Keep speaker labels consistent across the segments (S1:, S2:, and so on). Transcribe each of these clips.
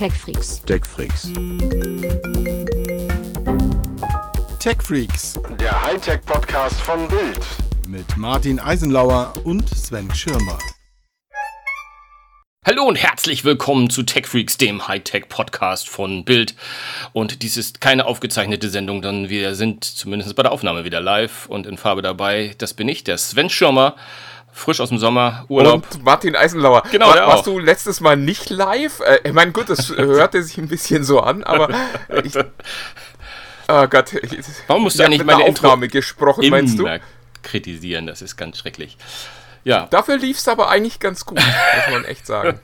S1: TechFreaks.
S2: TechFreaks.
S3: TechFreaks
S4: Der Hightech-Podcast von Bild.
S3: mit Martin Eisenlauer und Sven Schirmer.
S5: Hallo und herzlich willkommen zu TechFreaks, dem Hightech-Podcast von Bild. Und dies ist keine aufgezeichnete Sendung, denn wir sind zumindest bei der Aufnahme wieder live und in Farbe dabei. Das bin ich, der Sven Schirmer, frisch aus dem Sommer, Urlaub.
S6: Und Martin Eisenlauer.
S5: Genau,
S6: War, warst
S5: auch.
S6: du letztes Mal nicht live? Äh, ich meine, gut, das hörte sich ein bisschen so an, aber ich, oh Gott. Ich,
S5: Warum musst du eigentlich meine
S6: einer
S5: Intro
S6: Aufnahme gesprochen, meinst du?
S5: Immer kritisieren, das ist ganz schrecklich. Ja,
S6: Dafür lief es aber eigentlich ganz gut, muss man echt sagen.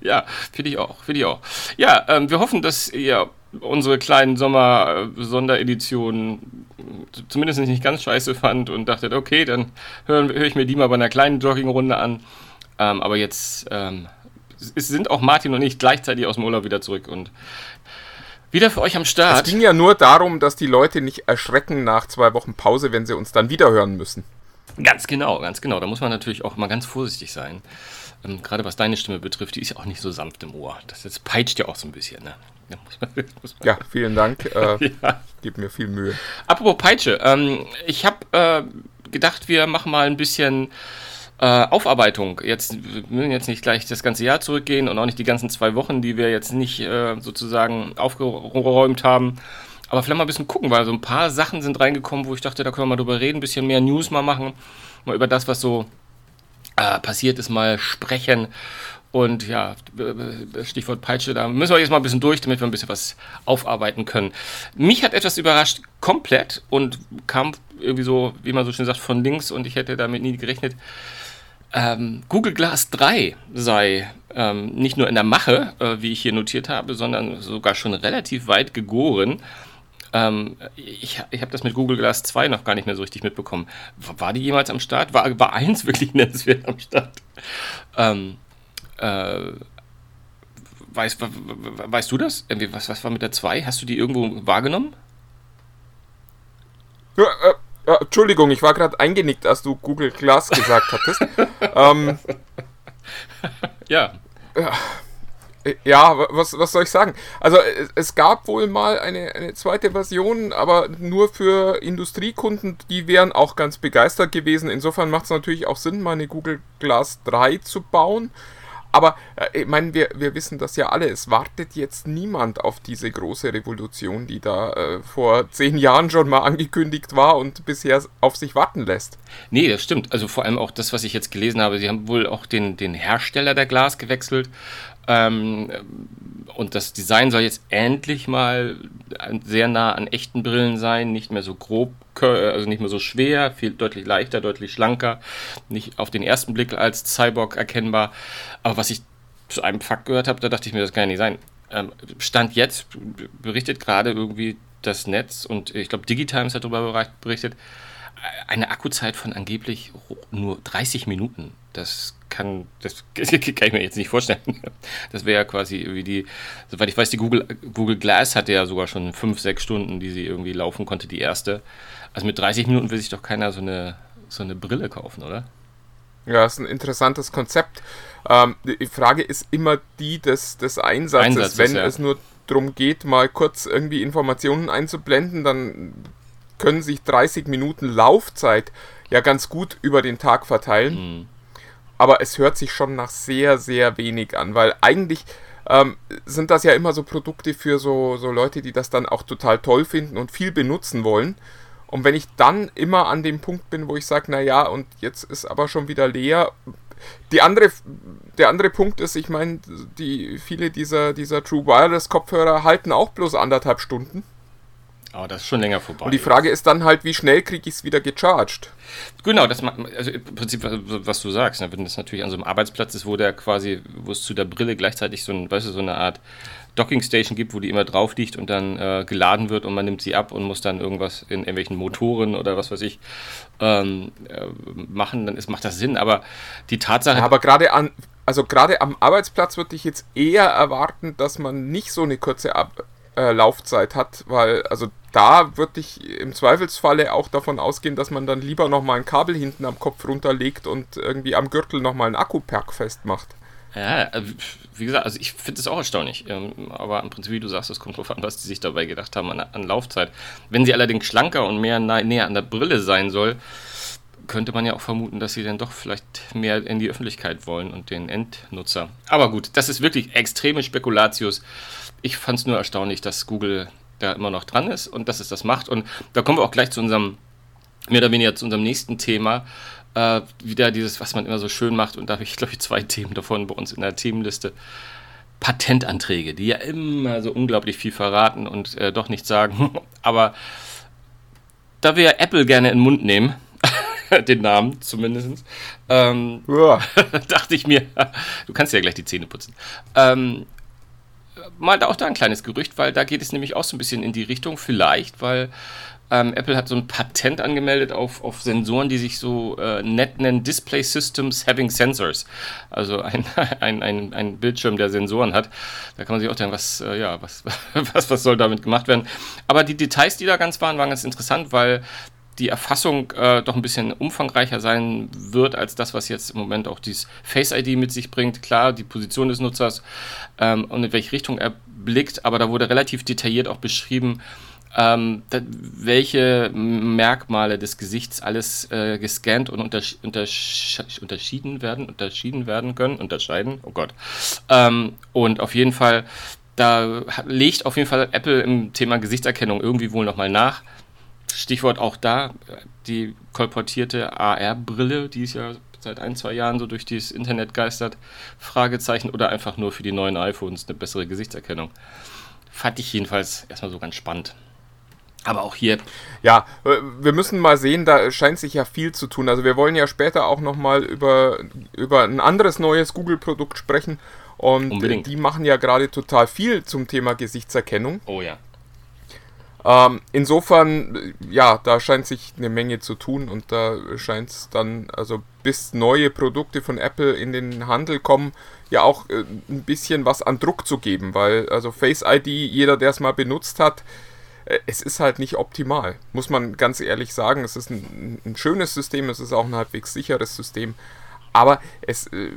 S5: Ja, finde ich auch, finde ich auch. Ja, ähm, wir hoffen, dass ihr unsere kleinen Sommer-Sondereditionen zumindest nicht ganz scheiße fand und dachtet, okay, dann höre hör ich mir die mal bei einer kleinen Joggingrunde an. Ähm, aber jetzt ähm, es sind auch Martin und ich gleichzeitig aus dem Urlaub wieder zurück und wieder für euch am
S6: Es
S5: Start.
S6: ging ja nur darum, dass die Leute nicht erschrecken nach zwei Wochen Pause, wenn sie uns dann wieder hören müssen.
S5: Ganz genau, ganz genau. Da muss man natürlich auch mal ganz vorsichtig sein. Ähm, gerade was deine Stimme betrifft, die ist ja auch nicht so sanft im Ohr. Das jetzt peitscht ja auch so ein bisschen. Ne?
S6: Ja, vielen Dank. Äh,
S5: ja.
S6: Gib mir viel Mühe.
S5: Apropos Peitsche, ähm, ich habe äh, gedacht, wir machen mal ein bisschen äh, Aufarbeitung. Jetzt wir müssen jetzt nicht gleich das ganze Jahr zurückgehen und auch nicht die ganzen zwei Wochen, die wir jetzt nicht äh, sozusagen aufgeräumt haben. Aber vielleicht mal ein bisschen gucken, weil so ein paar Sachen sind reingekommen, wo ich dachte, da können wir mal drüber reden, ein bisschen mehr News mal machen, mal über das, was so äh, passiert ist, mal sprechen. Und ja, Stichwort Peitsche, da müssen wir jetzt mal ein bisschen durch, damit wir ein bisschen was aufarbeiten können. Mich hat etwas überrascht, komplett, und kam irgendwie so, wie man so schön sagt, von links und ich hätte damit nie gerechnet. Ähm, Google Glass 3 sei ähm, nicht nur in der Mache, äh, wie ich hier notiert habe, sondern sogar schon relativ weit gegoren. Ähm, ich ich habe das mit Google Glass 2 noch gar nicht mehr so richtig mitbekommen. War war die jemals am Start? War, war eins wirklich nennenswert am Start? Ähm, äh, weißt, we- we- weißt du das? Was, was war mit der 2? Hast du die irgendwo wahrgenommen?
S6: Ja, äh, ja, Entschuldigung, ich war gerade eingenickt, als du Google Glass gesagt hattest. ähm,
S5: Ja.
S6: Ja, wa- was, was soll ich sagen? Also es, es gab wohl mal eine, eine zweite Version, aber nur für Industriekunden, die wären auch ganz begeistert gewesen. Insofern macht es natürlich auch Sinn, mal eine Google Glass 3 zu bauen. Aber äh, ich meine, wir, wir wissen das ja alle, es wartet jetzt niemand auf diese große Revolution, die da äh, vor zehn Jahren schon mal angekündigt war und bisher auf sich warten lässt.
S5: Nee, das stimmt. Also vor allem auch das, was ich jetzt gelesen habe. Sie haben wohl auch den, den Hersteller der Glas gewechselt. Ähm, und das Design soll jetzt endlich mal sehr nah an echten Brillen sein, nicht mehr so grob, also nicht mehr so schwer, viel deutlich leichter, deutlich schlanker, nicht auf den ersten Blick als Cyborg erkennbar. Aber was ich zu einem Fakt gehört habe, da dachte ich mir, das kann ja nicht sein. Ähm, Stand jetzt berichtet gerade irgendwie das Netz und ich glaube Digitimes hat darüber berichtet, eine Akkuzeit von angeblich nur 30 Minuten. Das kann, das kann ich mir jetzt nicht vorstellen. Das wäre ja quasi irgendwie die, soweit ich weiß, die Google, Google Glass hatte ja sogar schon 5, 6 Stunden, die sie irgendwie laufen konnte, die erste. Also mit 30 Minuten will sich doch keiner so eine, so eine Brille kaufen, oder?
S6: Ja, ist ein interessantes Konzept. Ähm, die Frage ist immer die des, des Einsatzes.
S5: Einsatzes,
S6: Wenn
S5: ja.
S6: es nur darum geht, mal kurz irgendwie Informationen einzublenden, dann können sich 30 Minuten Laufzeit ja ganz gut über den Tag verteilen.
S5: Mhm.
S6: Aber es hört sich schon nach sehr, sehr wenig an, weil eigentlich ähm, sind das ja immer so Produkte für so, so Leute, die das dann auch total toll finden und viel benutzen wollen. Und wenn ich dann immer an dem Punkt bin, wo ich sage, naja, und jetzt ist aber schon wieder leer. Die andere, der andere Punkt ist, ich meine, die, viele dieser, dieser True Wireless Kopfhörer halten auch bloß anderthalb Stunden.
S5: Aber das ist schon länger vorbei.
S6: Und die Frage ist dann halt, wie schnell kriege ich es wieder gecharged?
S5: Genau, das macht, also im Prinzip, was du sagst, ne, wenn das natürlich an so einem Arbeitsplatz ist, wo der quasi, wo es zu der Brille gleichzeitig so, ein, weißt du, so eine Art Dockingstation gibt, wo die immer drauf liegt und dann äh, geladen wird und man nimmt sie ab und muss dann irgendwas in irgendwelchen Motoren oder was weiß ich ähm, äh, machen, dann ist, macht das Sinn. Aber die Tatsache,
S6: Aber gerade an, also gerade am Arbeitsplatz würde ich jetzt eher erwarten, dass man nicht so eine kurze Ab äh, Laufzeit hat, weil also da würde ich im Zweifelsfalle auch davon ausgehen, dass man dann lieber nochmal ein Kabel hinten am Kopf runterlegt und irgendwie am Gürtel nochmal ein Akkupack festmacht.
S5: Ja, äh, wie gesagt, also ich finde es auch erstaunlich. Ähm, aber im Prinzip, wie du sagst, es kommt drauf an, was die sich dabei gedacht haben an, an Laufzeit. Wenn sie allerdings schlanker und mehr näher an der Brille sein soll, könnte man ja auch vermuten, dass sie dann doch vielleicht mehr in die Öffentlichkeit wollen und den Endnutzer. Aber gut, das ist wirklich extreme Spekulatius. Ich fand es nur erstaunlich, dass Google da immer noch dran ist und dass es das macht. Und da kommen wir auch gleich zu unserem, mehr oder weniger zu unserem nächsten Thema. Äh, wieder dieses, was man immer so schön macht. Und da habe ich, glaube ich, zwei Themen davon bei uns in der Themenliste. Patentanträge, die ja immer so unglaublich viel verraten und äh, doch nichts sagen. Aber da wir Apple gerne in den Mund nehmen, den Namen zumindest, ähm, ja. dachte ich mir, du kannst ja gleich die Zähne putzen. Ähm, mal da auch da ein kleines Gerücht, weil da geht es nämlich auch so ein bisschen in die Richtung, vielleicht, weil ähm, Apple hat so ein Patent angemeldet auf, auf Sensoren, die sich so äh, nett nennen, Display Systems Having Sensors. Also ein, ein, ein, ein Bildschirm, der Sensoren hat. Da kann man sich auch denken, was, äh, ja, was, was, was soll damit gemacht werden. Aber die Details, die da ganz waren, waren ganz interessant, weil die Erfassung äh, doch ein bisschen umfangreicher sein wird als das, was jetzt im Moment auch dieses Face ID mit sich bringt. Klar, die Position des Nutzers ähm, und in welche Richtung er blickt, aber da wurde relativ detailliert auch beschrieben, ähm, da, welche Merkmale des Gesichts alles äh, gescannt und untersch untersch unterschieden werden, unterschieden werden können, unterscheiden, oh Gott. Ähm, und auf jeden Fall, da legt auf jeden Fall Apple im Thema Gesichtserkennung irgendwie wohl nochmal nach Stichwort auch da, die kolportierte AR-Brille, die ist ja seit ein, zwei Jahren so durch das Internet geistert, Fragezeichen oder einfach nur für die neuen iPhones eine bessere Gesichtserkennung. Fand ich jedenfalls erstmal so ganz spannend. Aber auch hier.
S6: Ja, äh, wir müssen mal sehen, da scheint sich ja viel zu tun. Also wir wollen ja später auch nochmal über, über ein anderes neues Google-Produkt sprechen. Und Unbedingt. die machen ja gerade total viel zum Thema Gesichtserkennung.
S5: Oh ja.
S6: Ähm, insofern, ja, da scheint sich eine Menge zu tun und da scheint es dann, also bis neue Produkte von Apple in den Handel kommen, ja auch äh, ein bisschen was an Druck zu geben, weil also Face ID, jeder, der es mal benutzt hat, äh, es ist halt nicht optimal, muss man ganz ehrlich sagen. Es ist ein, ein schönes System, es ist auch ein halbwegs sicheres System, aber es äh,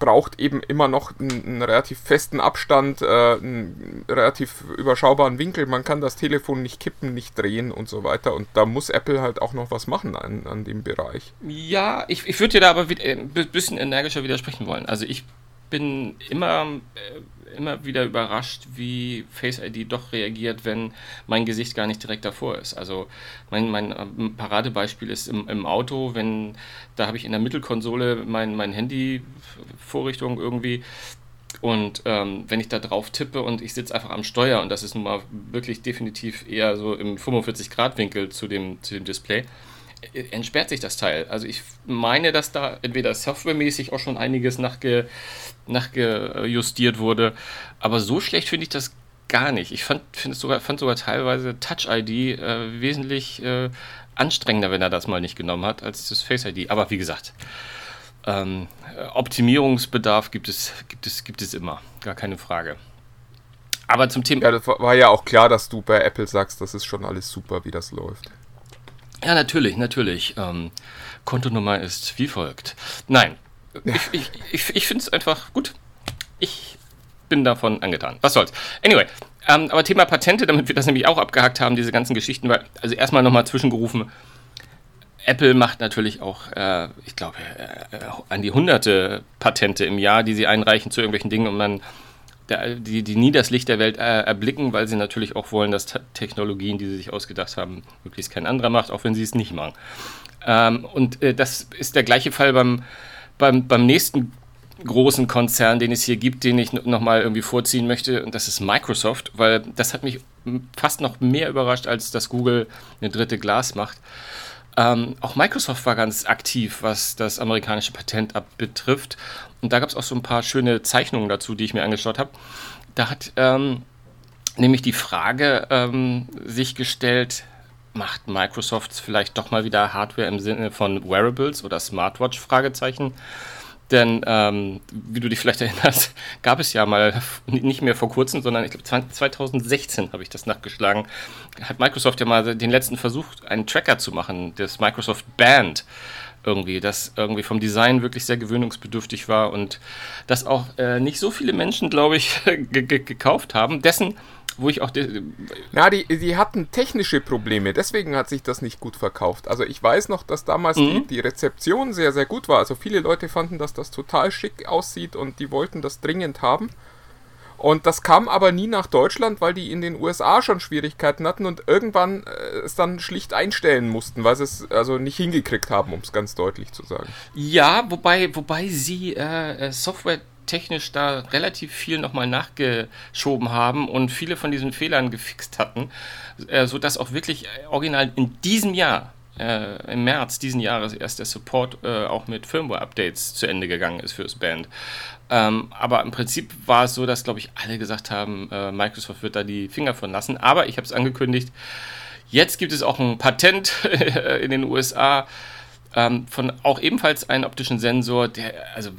S6: braucht eben immer noch einen, einen relativ festen Abstand, äh, einen relativ überschaubaren Winkel. Man kann das Telefon nicht kippen, nicht drehen und so weiter. Und da muss Apple halt auch noch was machen an, an dem Bereich.
S5: Ja, ich, ich würde dir da aber ein bisschen energischer widersprechen wollen. Also ich bin immer, äh, immer wieder überrascht, wie Face ID doch reagiert, wenn mein Gesicht gar nicht direkt davor ist. Also mein, mein ähm, Paradebeispiel ist im, im Auto, wenn da habe ich in der Mittelkonsole mein, mein Handy-Vorrichtung irgendwie und ähm, wenn ich da drauf tippe und ich sitze einfach am Steuer und das ist nun mal wirklich definitiv eher so im 45-Grad-Winkel zu dem, zu dem Display, äh, entsperrt sich das Teil. Also ich meine, dass da entweder softwaremäßig auch schon einiges nachge, nachgejustiert wurde, aber so schlecht finde ich das gar nicht. Ich fand, sogar, fand sogar teilweise Touch ID äh, wesentlich äh, anstrengender, wenn er das mal nicht genommen hat, als das Face ID. Aber wie gesagt, ähm, Optimierungsbedarf gibt es, gibt, es, gibt es immer, gar keine Frage.
S6: Aber zum Thema. Ja, das war ja auch klar, dass du bei Apple sagst, das ist schon alles super, wie das läuft.
S5: Ja, natürlich, natürlich. Ähm, Kontonummer ist wie folgt. Nein, ich, ich, ich, ich finde es einfach gut. Ich bin davon angetan. Was soll's. Anyway, ähm, aber Thema Patente, damit wir das nämlich auch abgehakt haben, diese ganzen Geschichten, weil, also erstmal nochmal zwischengerufen. Apple macht natürlich auch, äh, ich glaube, äh, an die hunderte Patente im Jahr, die sie einreichen zu irgendwelchen Dingen, um dann die, die nie das Licht der Welt äh, erblicken, weil sie natürlich auch wollen, dass Technologien, die sie sich ausgedacht haben, möglichst kein anderer macht, auch wenn sie es nicht machen. Ähm, und äh, das ist der gleiche Fall beim, beim, beim nächsten großen Konzern, den es hier gibt, den ich nochmal irgendwie vorziehen möchte, und das ist Microsoft, weil das hat mich fast noch mehr überrascht, als dass Google eine dritte Glas macht. Ähm, auch Microsoft war ganz aktiv, was das amerikanische Patent betrifft. Und da gab es auch so ein paar schöne Zeichnungen dazu, die ich mir angeschaut habe. Da hat ähm, nämlich die Frage ähm, sich gestellt, macht Microsoft vielleicht doch mal wieder Hardware im Sinne von Wearables oder Smartwatch? Fragezeichen. Denn, ähm, wie du dich vielleicht erinnerst, gab es ja mal nicht mehr vor kurzem, sondern ich glaube 2016 habe ich das nachgeschlagen, hat Microsoft ja mal den letzten Versuch, einen Tracker zu machen, das Microsoft Band. Irgendwie, das irgendwie vom Design wirklich sehr gewöhnungsbedürftig war und das auch äh, nicht so viele Menschen, glaube ich, gekauft haben. Dessen wo ich auch.
S6: Na, die, die hatten technische Probleme, deswegen hat sich das nicht gut verkauft. Also ich weiß noch, dass damals mhm. die, die Rezeption sehr, sehr gut war. Also viele Leute fanden, dass das total schick aussieht und die wollten das dringend haben. Und das kam aber nie nach Deutschland, weil die in den USA schon Schwierigkeiten hatten und irgendwann äh, es dann schlicht einstellen mussten, weil sie es also nicht hingekriegt haben, um es ganz deutlich zu sagen.
S5: Ja, wobei, wobei sie äh, äh Software technisch da relativ viel nochmal nachgeschoben haben und viele von diesen Fehlern gefixt hatten, äh, sodass auch wirklich original in diesem Jahr äh, im März diesen Jahres erst der Support äh, auch mit Firmware-Updates zu Ende gegangen ist fürs Band. Ähm, aber im Prinzip war es so, dass, glaube ich, alle gesagt haben, äh, Microsoft wird da die Finger von lassen. Aber ich habe es angekündigt, jetzt gibt es auch ein Patent in den USA ähm, von auch ebenfalls einen optischen Sensor, der, also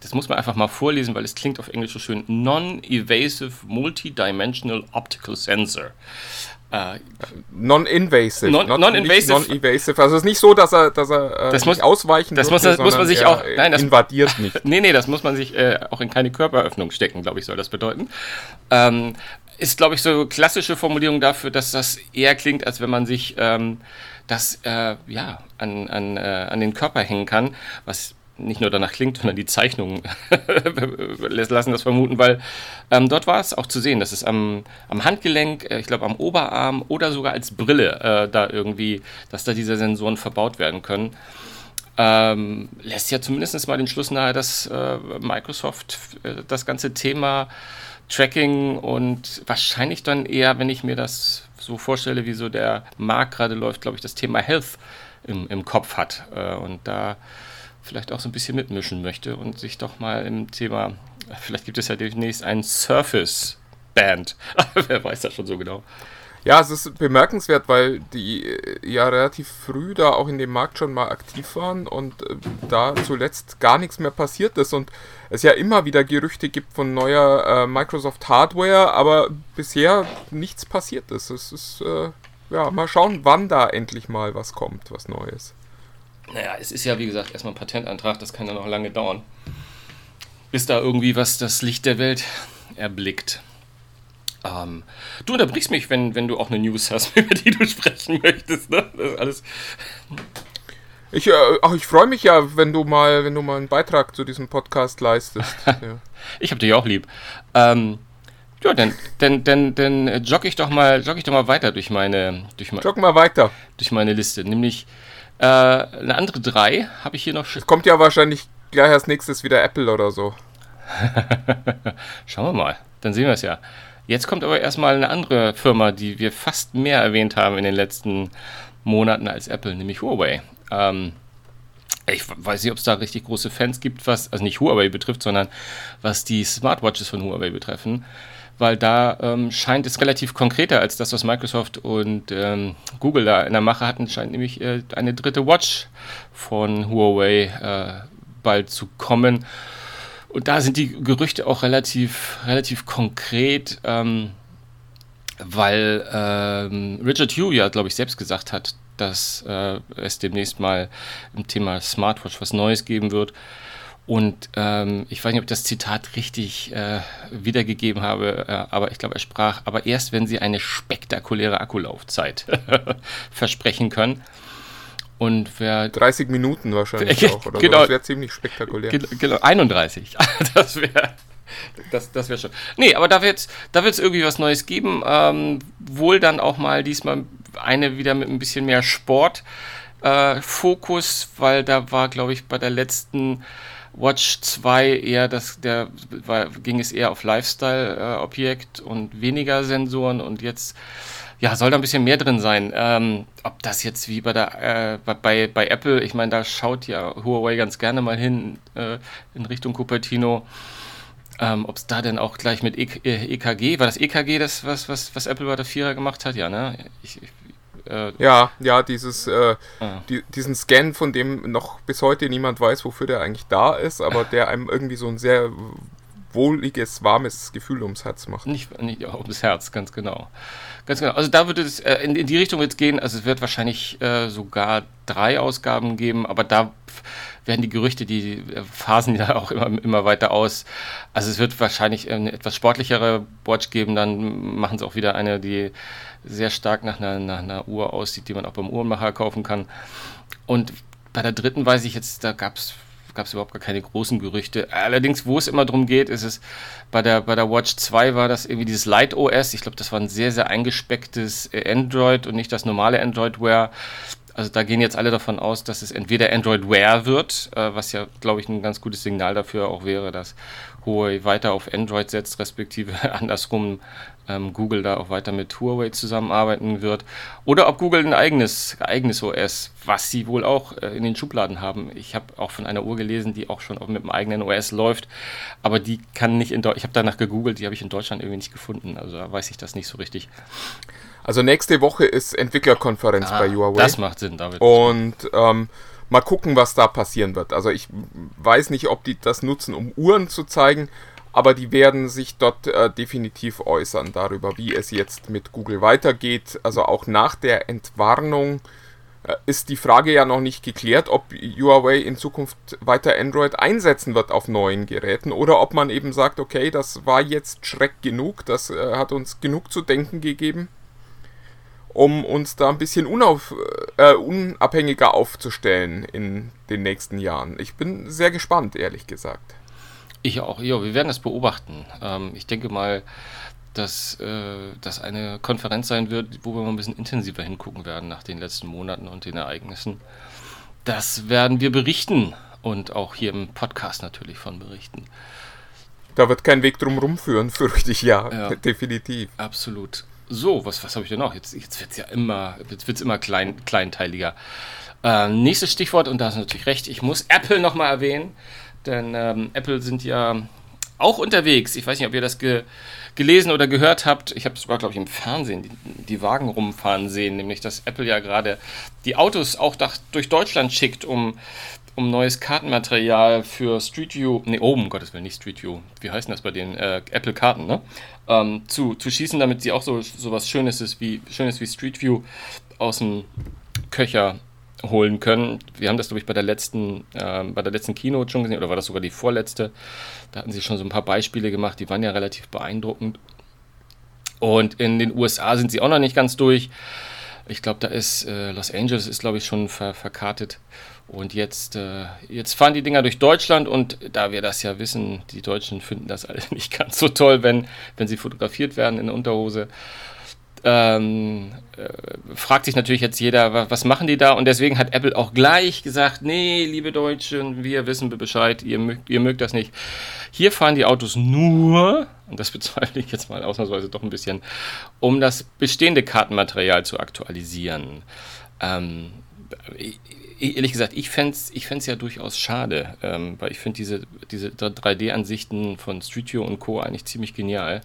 S5: das muss man einfach mal vorlesen, weil es klingt auf Englisch so schön, Non-Evasive Multidimensional Optical Sensor.
S6: Äh, non-invasive.
S5: Non-invasive.
S6: Non non-invasive. Also es ist nicht so, dass er, dass er
S5: äh, das muss, ausweichen
S6: Das muss, muss man sich auch.
S5: Nein, das
S6: invadiert nicht.
S5: nee, nee, das muss man sich äh, auch in keine Körperöffnung stecken, glaube ich, soll das bedeuten. Ähm, ist, glaube ich, so klassische Formulierung dafür, dass das eher klingt, als wenn man sich ähm, das äh, ja, an, an, äh, an den Körper hängen kann, was nicht nur danach klingt, sondern die Zeichnungen lassen das vermuten, weil ähm, dort war es auch zu sehen, dass es am, am Handgelenk, äh, ich glaube am Oberarm oder sogar als Brille äh, da irgendwie, dass da diese Sensoren verbaut werden können. Ähm, lässt ja zumindest mal den Schluss nahe, dass äh, Microsoft äh, das ganze Thema Tracking und wahrscheinlich dann eher, wenn ich mir das so vorstelle, wie so der Markt gerade läuft, glaube ich, das Thema Health im, im Kopf hat. Äh, und da vielleicht auch so ein bisschen mitmischen möchte und sich doch mal im Thema, vielleicht gibt es ja demnächst einen Surface-Band. Wer weiß das schon so genau.
S6: Ja, es ist bemerkenswert, weil die äh, ja relativ früh da auch in dem Markt schon mal aktiv waren und äh, da zuletzt gar nichts mehr passiert ist und es ja immer wieder Gerüchte gibt von neuer äh, Microsoft Hardware, aber bisher nichts passiert ist. Es ist, äh, ja, mal schauen, wann da endlich mal was kommt, was Neues.
S5: Naja, es ist ja wie gesagt erstmal ein Patentantrag, das kann ja noch lange dauern. Bis da irgendwie was das Licht der Welt erblickt. Ähm, du unterbrichst mich, wenn, wenn du auch eine News hast, über die du sprechen möchtest. Ne? Das ist alles.
S6: Ich, äh, ich freue mich ja, wenn du mal, wenn du mal einen Beitrag zu diesem Podcast leistest. ja.
S5: Ich habe dich auch lieb. Ähm, ja, dann, dann, dann, dann jogge ich doch mal, jogge ich doch mal weiter durch meine, durch
S6: Jogg mal weiter.
S5: Durch meine Liste. Nämlich äh, eine andere drei habe ich hier noch.
S6: Es kommt ja wahrscheinlich gleich als nächstes wieder Apple oder so.
S5: Schauen wir mal. Dann sehen wir es ja. Jetzt kommt aber erstmal eine andere Firma, die wir fast mehr erwähnt haben in den letzten Monaten als Apple, nämlich Huawei. Ähm, ich weiß nicht, ob es da richtig große Fans gibt, was, also nicht Huawei betrifft, sondern was die Smartwatches von Huawei betreffen. Weil da ähm, scheint es relativ konkreter als das, was Microsoft und ähm, Google da in der Mache hatten, scheint nämlich äh, eine dritte Watch von Huawei äh, bald zu kommen. Und da sind die Gerüchte auch relativ, relativ konkret, ähm, weil ähm, Richard Hugh ja, glaube ich, selbst gesagt hat, dass äh, es demnächst mal im Thema Smartwatch was Neues geben wird. Und ähm, ich weiß nicht, ob ich das Zitat richtig äh, wiedergegeben habe, äh, aber ich glaube, er sprach, aber erst wenn sie eine spektakuläre Akkulaufzeit versprechen können. Und wer
S6: 30 Minuten wahrscheinlich auch, oder
S5: genau,
S6: das wäre ziemlich spektakulär.
S5: Genau, 31. das wäre das, das wäre schon. Nee, aber da wird es da wird's irgendwie was Neues geben. Ähm, wohl dann auch mal diesmal eine wieder mit ein bisschen mehr Sport-Fokus, äh, weil da war, glaube ich, bei der letzten Watch 2 eher das, der war, ging es eher auf Lifestyle-Objekt äh, und weniger Sensoren und jetzt ja, soll da ein bisschen mehr drin sein. Ähm, ob das jetzt wie bei der äh, bei, bei Apple, ich meine, da schaut ja Huawei ganz gerne mal hin äh, in Richtung Cupertino. Ähm, ob es da denn auch gleich mit e EKG, war das EKG das, was, was, was Apple bei der Vierer gemacht hat? Ja, ne? Ich, ich,
S6: äh, ja, ja, dieses, äh, ah. die, diesen Scan, von dem noch bis heute niemand weiß, wofür der eigentlich da ist, aber der einem irgendwie so ein sehr wohliges, warmes Gefühl ums Herz macht.
S5: Nicht, nicht ja, ums Herz, ganz genau. Ganz genau. Also da würde es äh, in, in, die Richtung jetzt gehen. Also es wird wahrscheinlich äh, sogar drei Ausgaben geben, aber da werden die Gerüchte, die phasen ja auch immer, immer weiter aus. Also es wird wahrscheinlich eine etwas sportlichere Watch geben, dann machen sie auch wieder eine, die sehr stark nach einer, nach einer Uhr aussieht, die man auch beim Uhrenmacher kaufen kann. Und bei der dritten weiß ich jetzt, da gab es gab es überhaupt gar keine großen Gerüchte. Allerdings, wo es immer darum geht, ist es, bei der, bei der Watch 2 war das irgendwie dieses Light OS. Ich glaube, das war ein sehr, sehr eingespecktes Android und nicht das normale Android Wear. Also da gehen jetzt alle davon aus, dass es entweder Android Wear wird, äh, was ja, glaube ich, ein ganz gutes Signal dafür auch wäre, dass Huawei weiter auf Android setzt, respektive andersrum ähm, Google da auch weiter mit Huawei zusammenarbeiten wird. Oder ob Google ein eigenes, eigenes OS, was sie wohl auch äh, in den Schubladen haben. Ich habe auch von einer Uhr gelesen, die auch schon mit einem eigenen OS läuft, aber die kann nicht in Deutschland, ich habe danach gegoogelt, die habe ich in Deutschland irgendwie nicht gefunden, also da weiß ich das nicht so richtig.
S6: Also nächste Woche ist Entwicklerkonferenz ah, bei Huawei.
S5: Das macht Sinn, David.
S6: Und ähm, mal gucken, was da passieren wird. Also ich weiß nicht, ob die das nutzen, um Uhren zu zeigen, aber die werden sich dort äh, definitiv äußern darüber, wie es jetzt mit Google weitergeht. Also auch nach der Entwarnung äh, ist die Frage ja noch nicht geklärt, ob Huawei in Zukunft weiter Android einsetzen wird auf neuen Geräten oder ob man eben sagt, okay, das war jetzt Schreck genug, das äh, hat uns genug zu denken gegeben um uns da ein bisschen unauf, äh, unabhängiger aufzustellen in den nächsten Jahren. Ich bin sehr gespannt, ehrlich gesagt.
S5: Ich auch, ja, wir werden das beobachten. Ähm, ich denke mal, dass äh, das eine Konferenz sein wird, wo wir mal ein bisschen intensiver hingucken werden nach den letzten Monaten und den Ereignissen. Das werden wir berichten und auch hier im Podcast natürlich von berichten.
S6: Da wird kein Weg drum rumführen, fürchte ich ja, ja definitiv.
S5: Absolut. So, was, was habe ich denn noch? Jetzt, jetzt wird es ja immer, jetzt wird's immer klein, kleinteiliger. Äh, nächstes Stichwort, und da hast du natürlich recht, ich muss Apple nochmal erwähnen, denn ähm, Apple sind ja auch unterwegs. Ich weiß nicht, ob ihr das ge gelesen oder gehört habt. Ich habe es sogar, glaube ich, im Fernsehen die, die, Wagen rumfahren sehen, nämlich dass Apple ja gerade die Autos auch durch Deutschland schickt, um, um neues Kartenmaterial für Street View, nee, oh, um Gottes Willen, nicht Street View, wie heißen das bei den äh, Apple-Karten, ne? ähm, zu, zu schießen, damit sie auch so, so was Schönes ist wie, Schönes wie Street View aus dem Köcher holen können. Wir haben das, glaube ich, bei der letzten, äh, bei der letzten Keynote schon gesehen, oder war das sogar die vorletzte? Da hatten sie schon so ein paar Beispiele gemacht, die waren ja relativ beeindruckend. Und in den USA sind sie auch noch nicht ganz durch. Ich glaube, da ist äh, Los Angeles ist, glaube ich, schon ver verkartet. Und jetzt, äh, jetzt fahren die Dinger durch Deutschland und da wir das ja wissen, die Deutschen finden das alle nicht ganz so toll, wenn, wenn sie fotografiert werden in Unterhose. Ähm, äh, fragt sich natürlich jetzt jeder, was machen die da? Und deswegen hat Apple auch gleich gesagt, nee, liebe Deutschen, wir wissen Bescheid, ihr mögt, ihr mögt das nicht. Hier fahren die Autos nur, und das bezweifle ich jetzt mal ausnahmsweise doch ein bisschen, um das bestehende Kartenmaterial zu aktualisieren. Ähm, ehrlich gesagt, ich fände es ich ja durchaus schade, ähm, weil ich finde diese, diese 3D-Ansichten von View und Co. eigentlich ziemlich genial.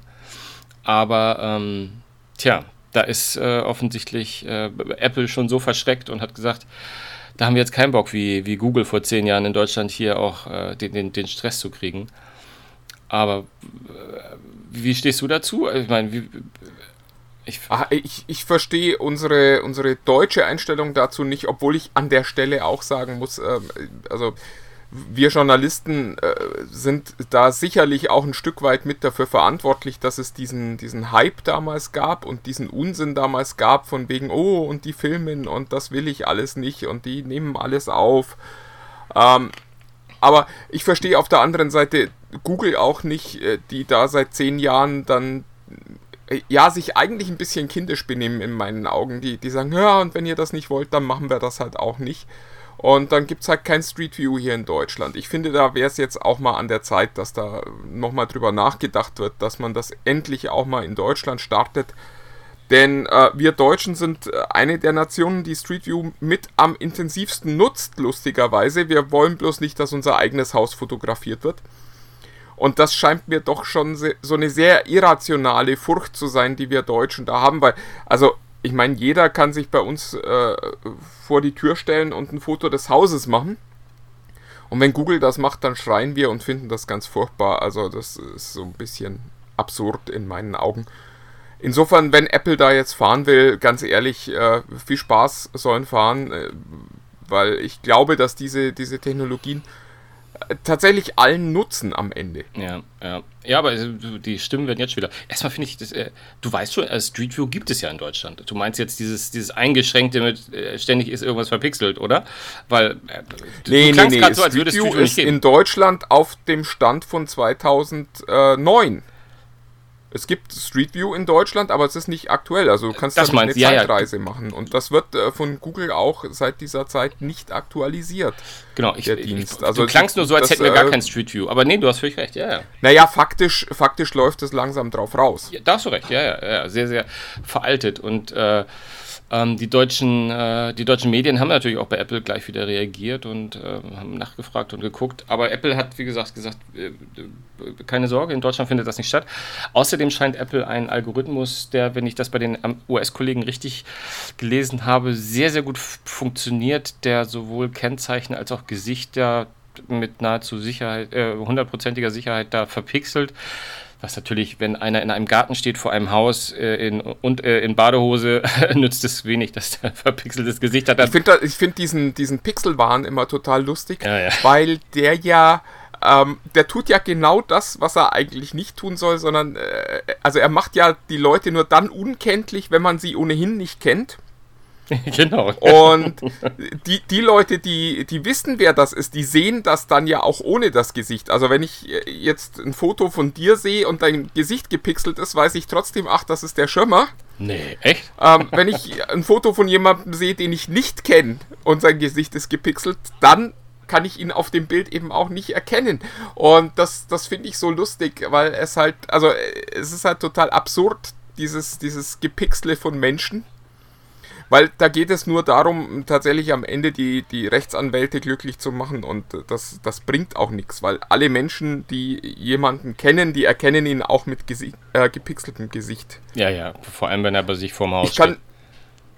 S5: Aber, ähm, tja, da ist äh, offensichtlich äh, Apple schon so verschreckt und hat gesagt, da haben wir jetzt keinen Bock, wie, wie Google vor zehn Jahren in Deutschland hier auch äh, den, den, den Stress zu kriegen. Aber äh, wie stehst du dazu? Ich meine, wie,
S6: ich, ich, ich verstehe unsere, unsere deutsche Einstellung dazu nicht, obwohl ich an der Stelle auch sagen muss, äh, also wir Journalisten äh, sind da sicherlich auch ein Stück weit mit dafür verantwortlich, dass es diesen, diesen Hype damals gab und diesen Unsinn damals gab, von wegen, oh, und die filmen und das will ich alles nicht und die nehmen alles auf. Ähm, aber ich verstehe auf der anderen Seite Google auch nicht, äh, die da seit zehn Jahren dann ja, sich eigentlich ein bisschen kindisch benehmen in meinen Augen. Die, die sagen, ja, und wenn ihr das nicht wollt, dann machen wir das halt auch nicht. Und dann gibt es halt kein Street View hier in Deutschland. Ich finde, da wäre es jetzt auch mal an der Zeit, dass da nochmal drüber nachgedacht wird, dass man das endlich auch mal in Deutschland startet. Denn äh, wir Deutschen sind äh, eine der Nationen, die Street View mit am intensivsten nutzt, lustigerweise. Wir wollen bloß nicht, dass unser eigenes Haus fotografiert wird. Und das scheint mir doch schon so eine sehr irrationale Furcht zu sein, die wir Deutschen da haben, weil, also, ich meine, jeder kann sich bei uns äh, vor die Tür stellen und ein Foto des Hauses machen. Und wenn Google das macht, dann schreien wir und finden das ganz furchtbar. Also, das ist so ein bisschen absurd in meinen Augen. Insofern, wenn Apple da jetzt fahren will, ganz ehrlich, äh, viel Spaß sollen fahren. Äh, weil ich glaube, dass diese, diese Technologien tatsächlich allen nutzen am Ende.
S5: Ja, ja. Ja, aber die Stimmen werden jetzt schon wieder. Erstmal finde ich, das, äh, du weißt schon, äh, Street View gibt es ja in Deutschland. Du meinst jetzt dieses, dieses eingeschränkte mit äh, ständig ist irgendwas verpixelt, oder? Weil äh,
S6: nee, du nee, nee. So, als Street View Street View ist in Deutschland auf dem Stand von 2009. Es gibt Street View in Deutschland, aber es ist nicht aktuell. Also du kannst
S5: das
S6: eine
S5: ja,
S6: Zeitreise ja. machen. Und das wird äh, von Google auch seit dieser Zeit nicht aktualisiert.
S5: Genau, ich, der Dienst. Also du klangst nur so, als das, hätten wir gar äh, kein Street View. Aber nee, du hast völlig recht, ja, ja.
S6: Naja, faktisch, faktisch läuft es langsam drauf raus.
S5: Ja, da hast du recht, ja, ja, ja. Sehr, sehr veraltet. Und äh, ähm, die, deutschen, äh, die deutschen Medien haben natürlich auch bei Apple gleich wieder reagiert und äh, haben nachgefragt und geguckt. Aber Apple hat, wie gesagt, gesagt, äh, keine Sorge, in Deutschland findet das nicht statt. Außerdem scheint Apple einen Algorithmus, der, wenn ich das bei den US-Kollegen richtig gelesen habe, sehr, sehr gut funktioniert, der sowohl Kennzeichen als auch Gesichter mit nahezu Sicherheit, äh, hundertprozentiger Sicherheit da verpixelt. Was natürlich, wenn einer in einem Garten steht vor einem Haus äh, in, und äh, in Badehose, nützt es wenig, dass der verpixeltes Gesicht hat.
S6: Ich finde find diesen, diesen Pixelwahn immer total lustig,
S5: ja, ja.
S6: weil der ja ähm, der tut ja genau das, was er eigentlich nicht tun soll, sondern äh, also er macht ja die Leute nur dann unkenntlich, wenn man sie ohnehin nicht kennt.
S5: genau.
S6: Und die, die Leute, die, die wissen, wer das ist, die sehen das dann ja auch ohne das Gesicht. Also wenn ich äh, jetzt ein Foto von dir sehe und dein Gesicht gepixelt ist, weiß ich trotzdem, ach, das ist der Schirmer.
S5: Nee, echt?
S6: Ähm, wenn ich ein Foto von jemandem sehe, den ich nicht kenne und sein Gesicht ist gepixelt, dann kann ich ihn auf dem Bild eben auch nicht erkennen. Und das, das finde ich so lustig, weil es halt, also äh, es ist halt total absurd, dieses, dieses Gepixle von Menschen weil da geht es nur darum, tatsächlich am Ende die, die Rechtsanwälte glücklich zu machen. Und das, das bringt auch nichts, weil alle Menschen, die jemanden kennen, die erkennen ihn auch mit Gesicht, äh, gepixeltem Gesicht.
S5: Ja, ja, vor allem wenn er bei sich vorm Haus
S6: ich kann,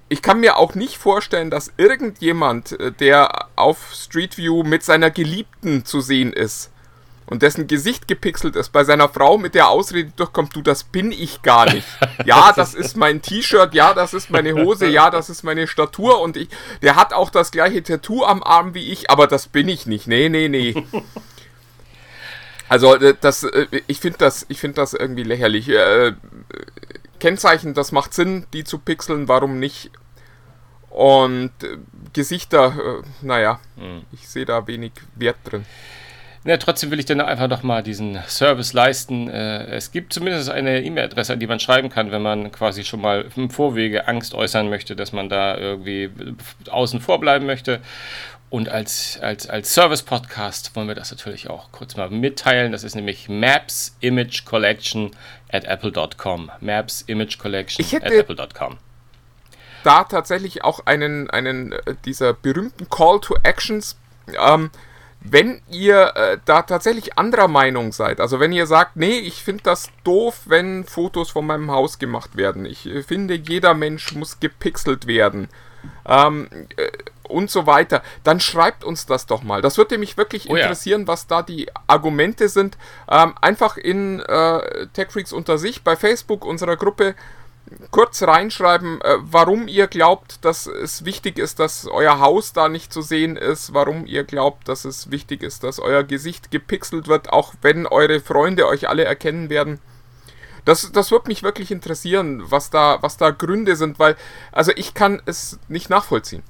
S6: Ich kann mir auch nicht vorstellen, dass irgendjemand, äh, der auf Street View mit seiner Geliebten zu sehen ist, und dessen Gesicht gepixelt ist, bei seiner Frau mit der Ausrede durchkommt, du, das bin ich gar nicht. Ja, das ist mein T-Shirt, ja, das ist meine Hose, ja, das ist meine Statur und ich, der hat auch das gleiche Tattoo am Arm wie ich, aber das bin ich nicht. Nee, nee, nee. Also, äh, das, äh, ich finde das, ich finde das irgendwie lächerlich. Äh, Kennzeichen, das macht Sinn, die zu pixeln, warum nicht? Und Gesichter, naja, mhm. ich sehe da wenig Wert drin.
S5: Ja, trotzdem will ich dann einfach noch mal diesen Service leisten. Äh, es gibt zumindest eine E-Mail-Adresse, an die man schreiben kann, wenn man quasi schon mal im Vorwege Angst äußern möchte, dass man da irgendwie außen vor bleiben möchte. Und als, als, als Service-Podcast wollen wir das natürlich auch kurz mal mitteilen. Das ist nämlich Maps Image Collection at apple.com. Maps Image Collection
S6: at apple.com. Da tatsächlich auch einen, einen äh, dieser berühmten Call to Actions. Ähm, wenn ihr äh, da tatsächlich anderer Meinung seid, also wenn ihr sagt, nee, ich finde das doof, wenn Fotos von meinem Haus gemacht werden, ich äh, finde, jeder Mensch muss gepixelt werden ähm, äh, und so weiter, dann schreibt uns das doch mal. Das würde mich wirklich oh, interessieren, ja. was da die Argumente sind. Ähm, einfach in äh, TechFreaks unter sich bei Facebook unserer Gruppe kurz reinschreiben, äh, warum ihr glaubt, dass es wichtig ist, dass euer Haus da nicht zu sehen ist, warum ihr glaubt, dass es wichtig ist, dass euer Gesicht gepixelt wird, auch wenn eure Freunde euch alle erkennen werden. Das, das wird mich wirklich interessieren, was da, was da Gründe sind, weil, also ich kann es nicht nachvollziehen.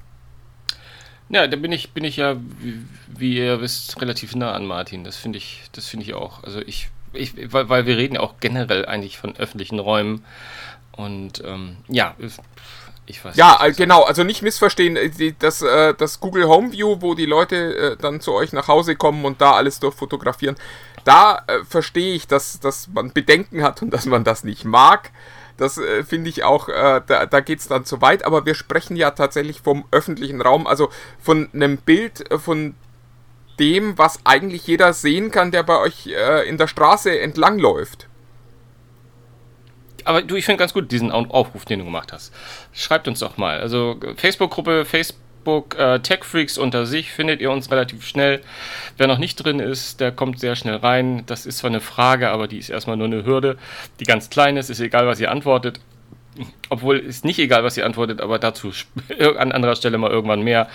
S5: Ja, da bin ich, bin ich ja, wie, wie ihr wisst, relativ nah an Martin. Das finde ich, das finde ich auch. Also ich, ich, weil, weil wir reden ja auch generell eigentlich von öffentlichen Räumen. Und ähm, ja,
S6: ich weiß Ja, nicht, genau, also nicht missverstehen, äh, das, äh, das Google Home View, wo die Leute äh, dann zu euch nach Hause kommen und da alles durchfotografieren, da verstehe ich, dass, dass man Bedenken hat und dass man das nicht mag. Das äh, finde ich auch, äh, da, da geht es dann zu weit, aber wir sprechen ja tatsächlich vom öffentlichen Raum, also von einem Bild von dem, was eigentlich jeder sehen kann, der bei euch äh, in der Straße entlangläuft
S5: aber du, ich finde ganz gut diesen Aufruf, den du gemacht hast. Schreibt uns doch mal. Also Facebook-Gruppe, Facebook äh, Tech Freaks unter sich findet ihr uns relativ schnell. Wer noch nicht drin ist, der kommt sehr schnell rein. Das ist zwar eine Frage, aber die ist erstmal nur eine Hürde, die ganz klein ist. Ist egal, was ihr antwortet. obwohl ist nicht egal, was ihr antwortet, aber dazu an anderer Stelle mal irgendwann mehr.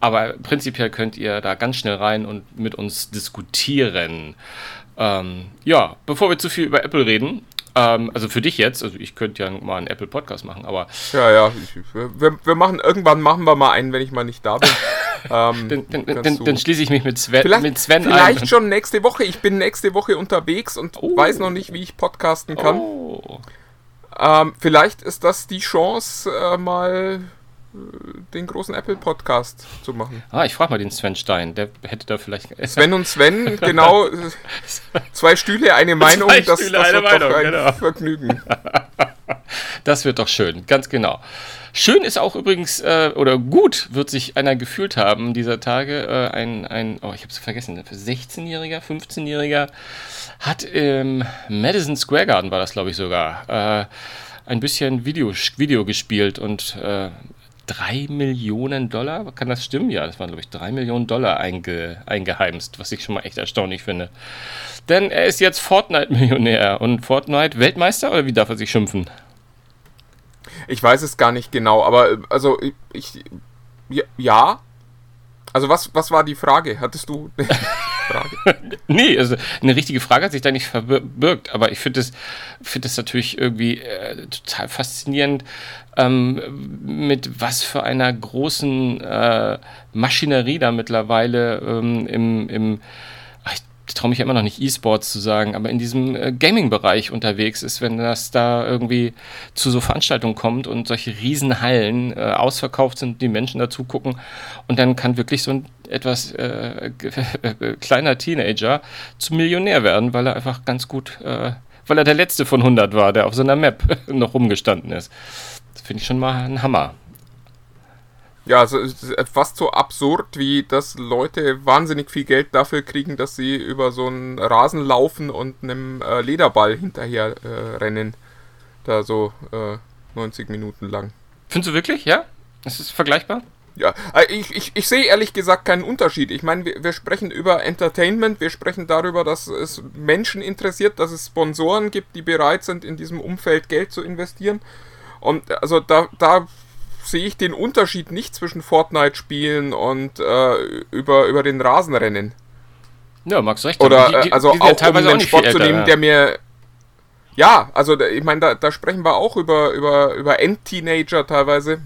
S5: Aber prinzipiell könnt ihr da ganz schnell rein und mit uns diskutieren. Ähm, ja, bevor wir zu viel über Apple reden, ähm, also für dich jetzt, also ich könnte ja mal einen Apple Podcast machen, aber.
S6: Ja, ja, ich, wir, wir, machen, irgendwann machen wir mal einen, wenn ich mal nicht da bin.
S5: ähm, dann, dann, dann, dann, schließe ich mich mit Sven,
S6: vielleicht,
S5: mit Sven
S6: Vielleicht ein. schon nächste Woche. Ich bin nächste Woche unterwegs und oh. weiß noch nicht, wie ich podcasten kann. Oh. Ähm, vielleicht ist das die Chance, äh, mal den großen Apple-Podcast zu machen.
S5: Ah, ich frage mal den Sven Stein, der hätte da vielleicht.
S6: Sven und Sven, genau. zwei Stühle, eine Meinung, zwei das, Stühle, das wird Meinung, doch ein genau. Vergnügen.
S5: Das wird doch schön, ganz genau. Schön ist auch übrigens, äh, oder gut wird sich einer gefühlt haben dieser Tage. Äh, ein, ein, oh, ich habe es vergessen, 16-Jähriger, 15-Jähriger hat im Madison Square Garden, war das glaube ich sogar, äh, ein bisschen Video, Video gespielt und äh, 3 Millionen Dollar, kann das stimmen? Ja, das waren, glaube ich, 3 Millionen Dollar einge, eingeheimst, was ich schon mal echt erstaunlich finde. Denn er ist jetzt Fortnite-Millionär und Fortnite-Weltmeister oder wie darf er sich schimpfen?
S6: Ich weiß es gar nicht genau, aber also ich. Ja. Also was, was war die Frage? Hattest du.
S5: Frage. nee, also eine richtige Frage hat sich da nicht verbirgt, aber ich finde es find natürlich irgendwie äh, total faszinierend, ähm, mit was für einer großen äh, Maschinerie da mittlerweile ähm, im, im traue mich immer noch nicht E-Sports zu sagen, aber in diesem äh, Gaming-Bereich unterwegs ist, wenn das da irgendwie zu so Veranstaltungen kommt und solche Riesenhallen äh, ausverkauft sind, die Menschen dazu gucken und dann kann wirklich so ein etwas äh, kleiner Teenager zum Millionär werden, weil er einfach ganz gut, äh, weil er der letzte von 100 war, der auf so einer Map noch rumgestanden ist. Das finde ich schon mal ein Hammer.
S6: Ja, also es ist fast so absurd, wie dass Leute wahnsinnig viel Geld dafür kriegen, dass sie über so einen Rasen laufen und einem äh, Lederball hinterher äh, rennen. Da so äh, 90 Minuten lang.
S5: Findest du wirklich, ja? Ist es vergleichbar?
S6: Ja, äh, ich, ich, ich sehe ehrlich gesagt keinen Unterschied. Ich meine, wir, wir sprechen über Entertainment, wir sprechen darüber, dass es Menschen interessiert, dass es Sponsoren gibt, die bereit sind, in diesem Umfeld Geld zu investieren. Und also da, da sehe ich den Unterschied nicht zwischen Fortnite-Spielen und äh, über, über den Rasenrennen.
S5: Ja, magst recht.
S6: Oder die, die, also die auch um einen Sport älter, zu nehmen, ja. der mir ja, also ich meine, da, da, sprechen wir auch über, über, über End-Teenager teilweise,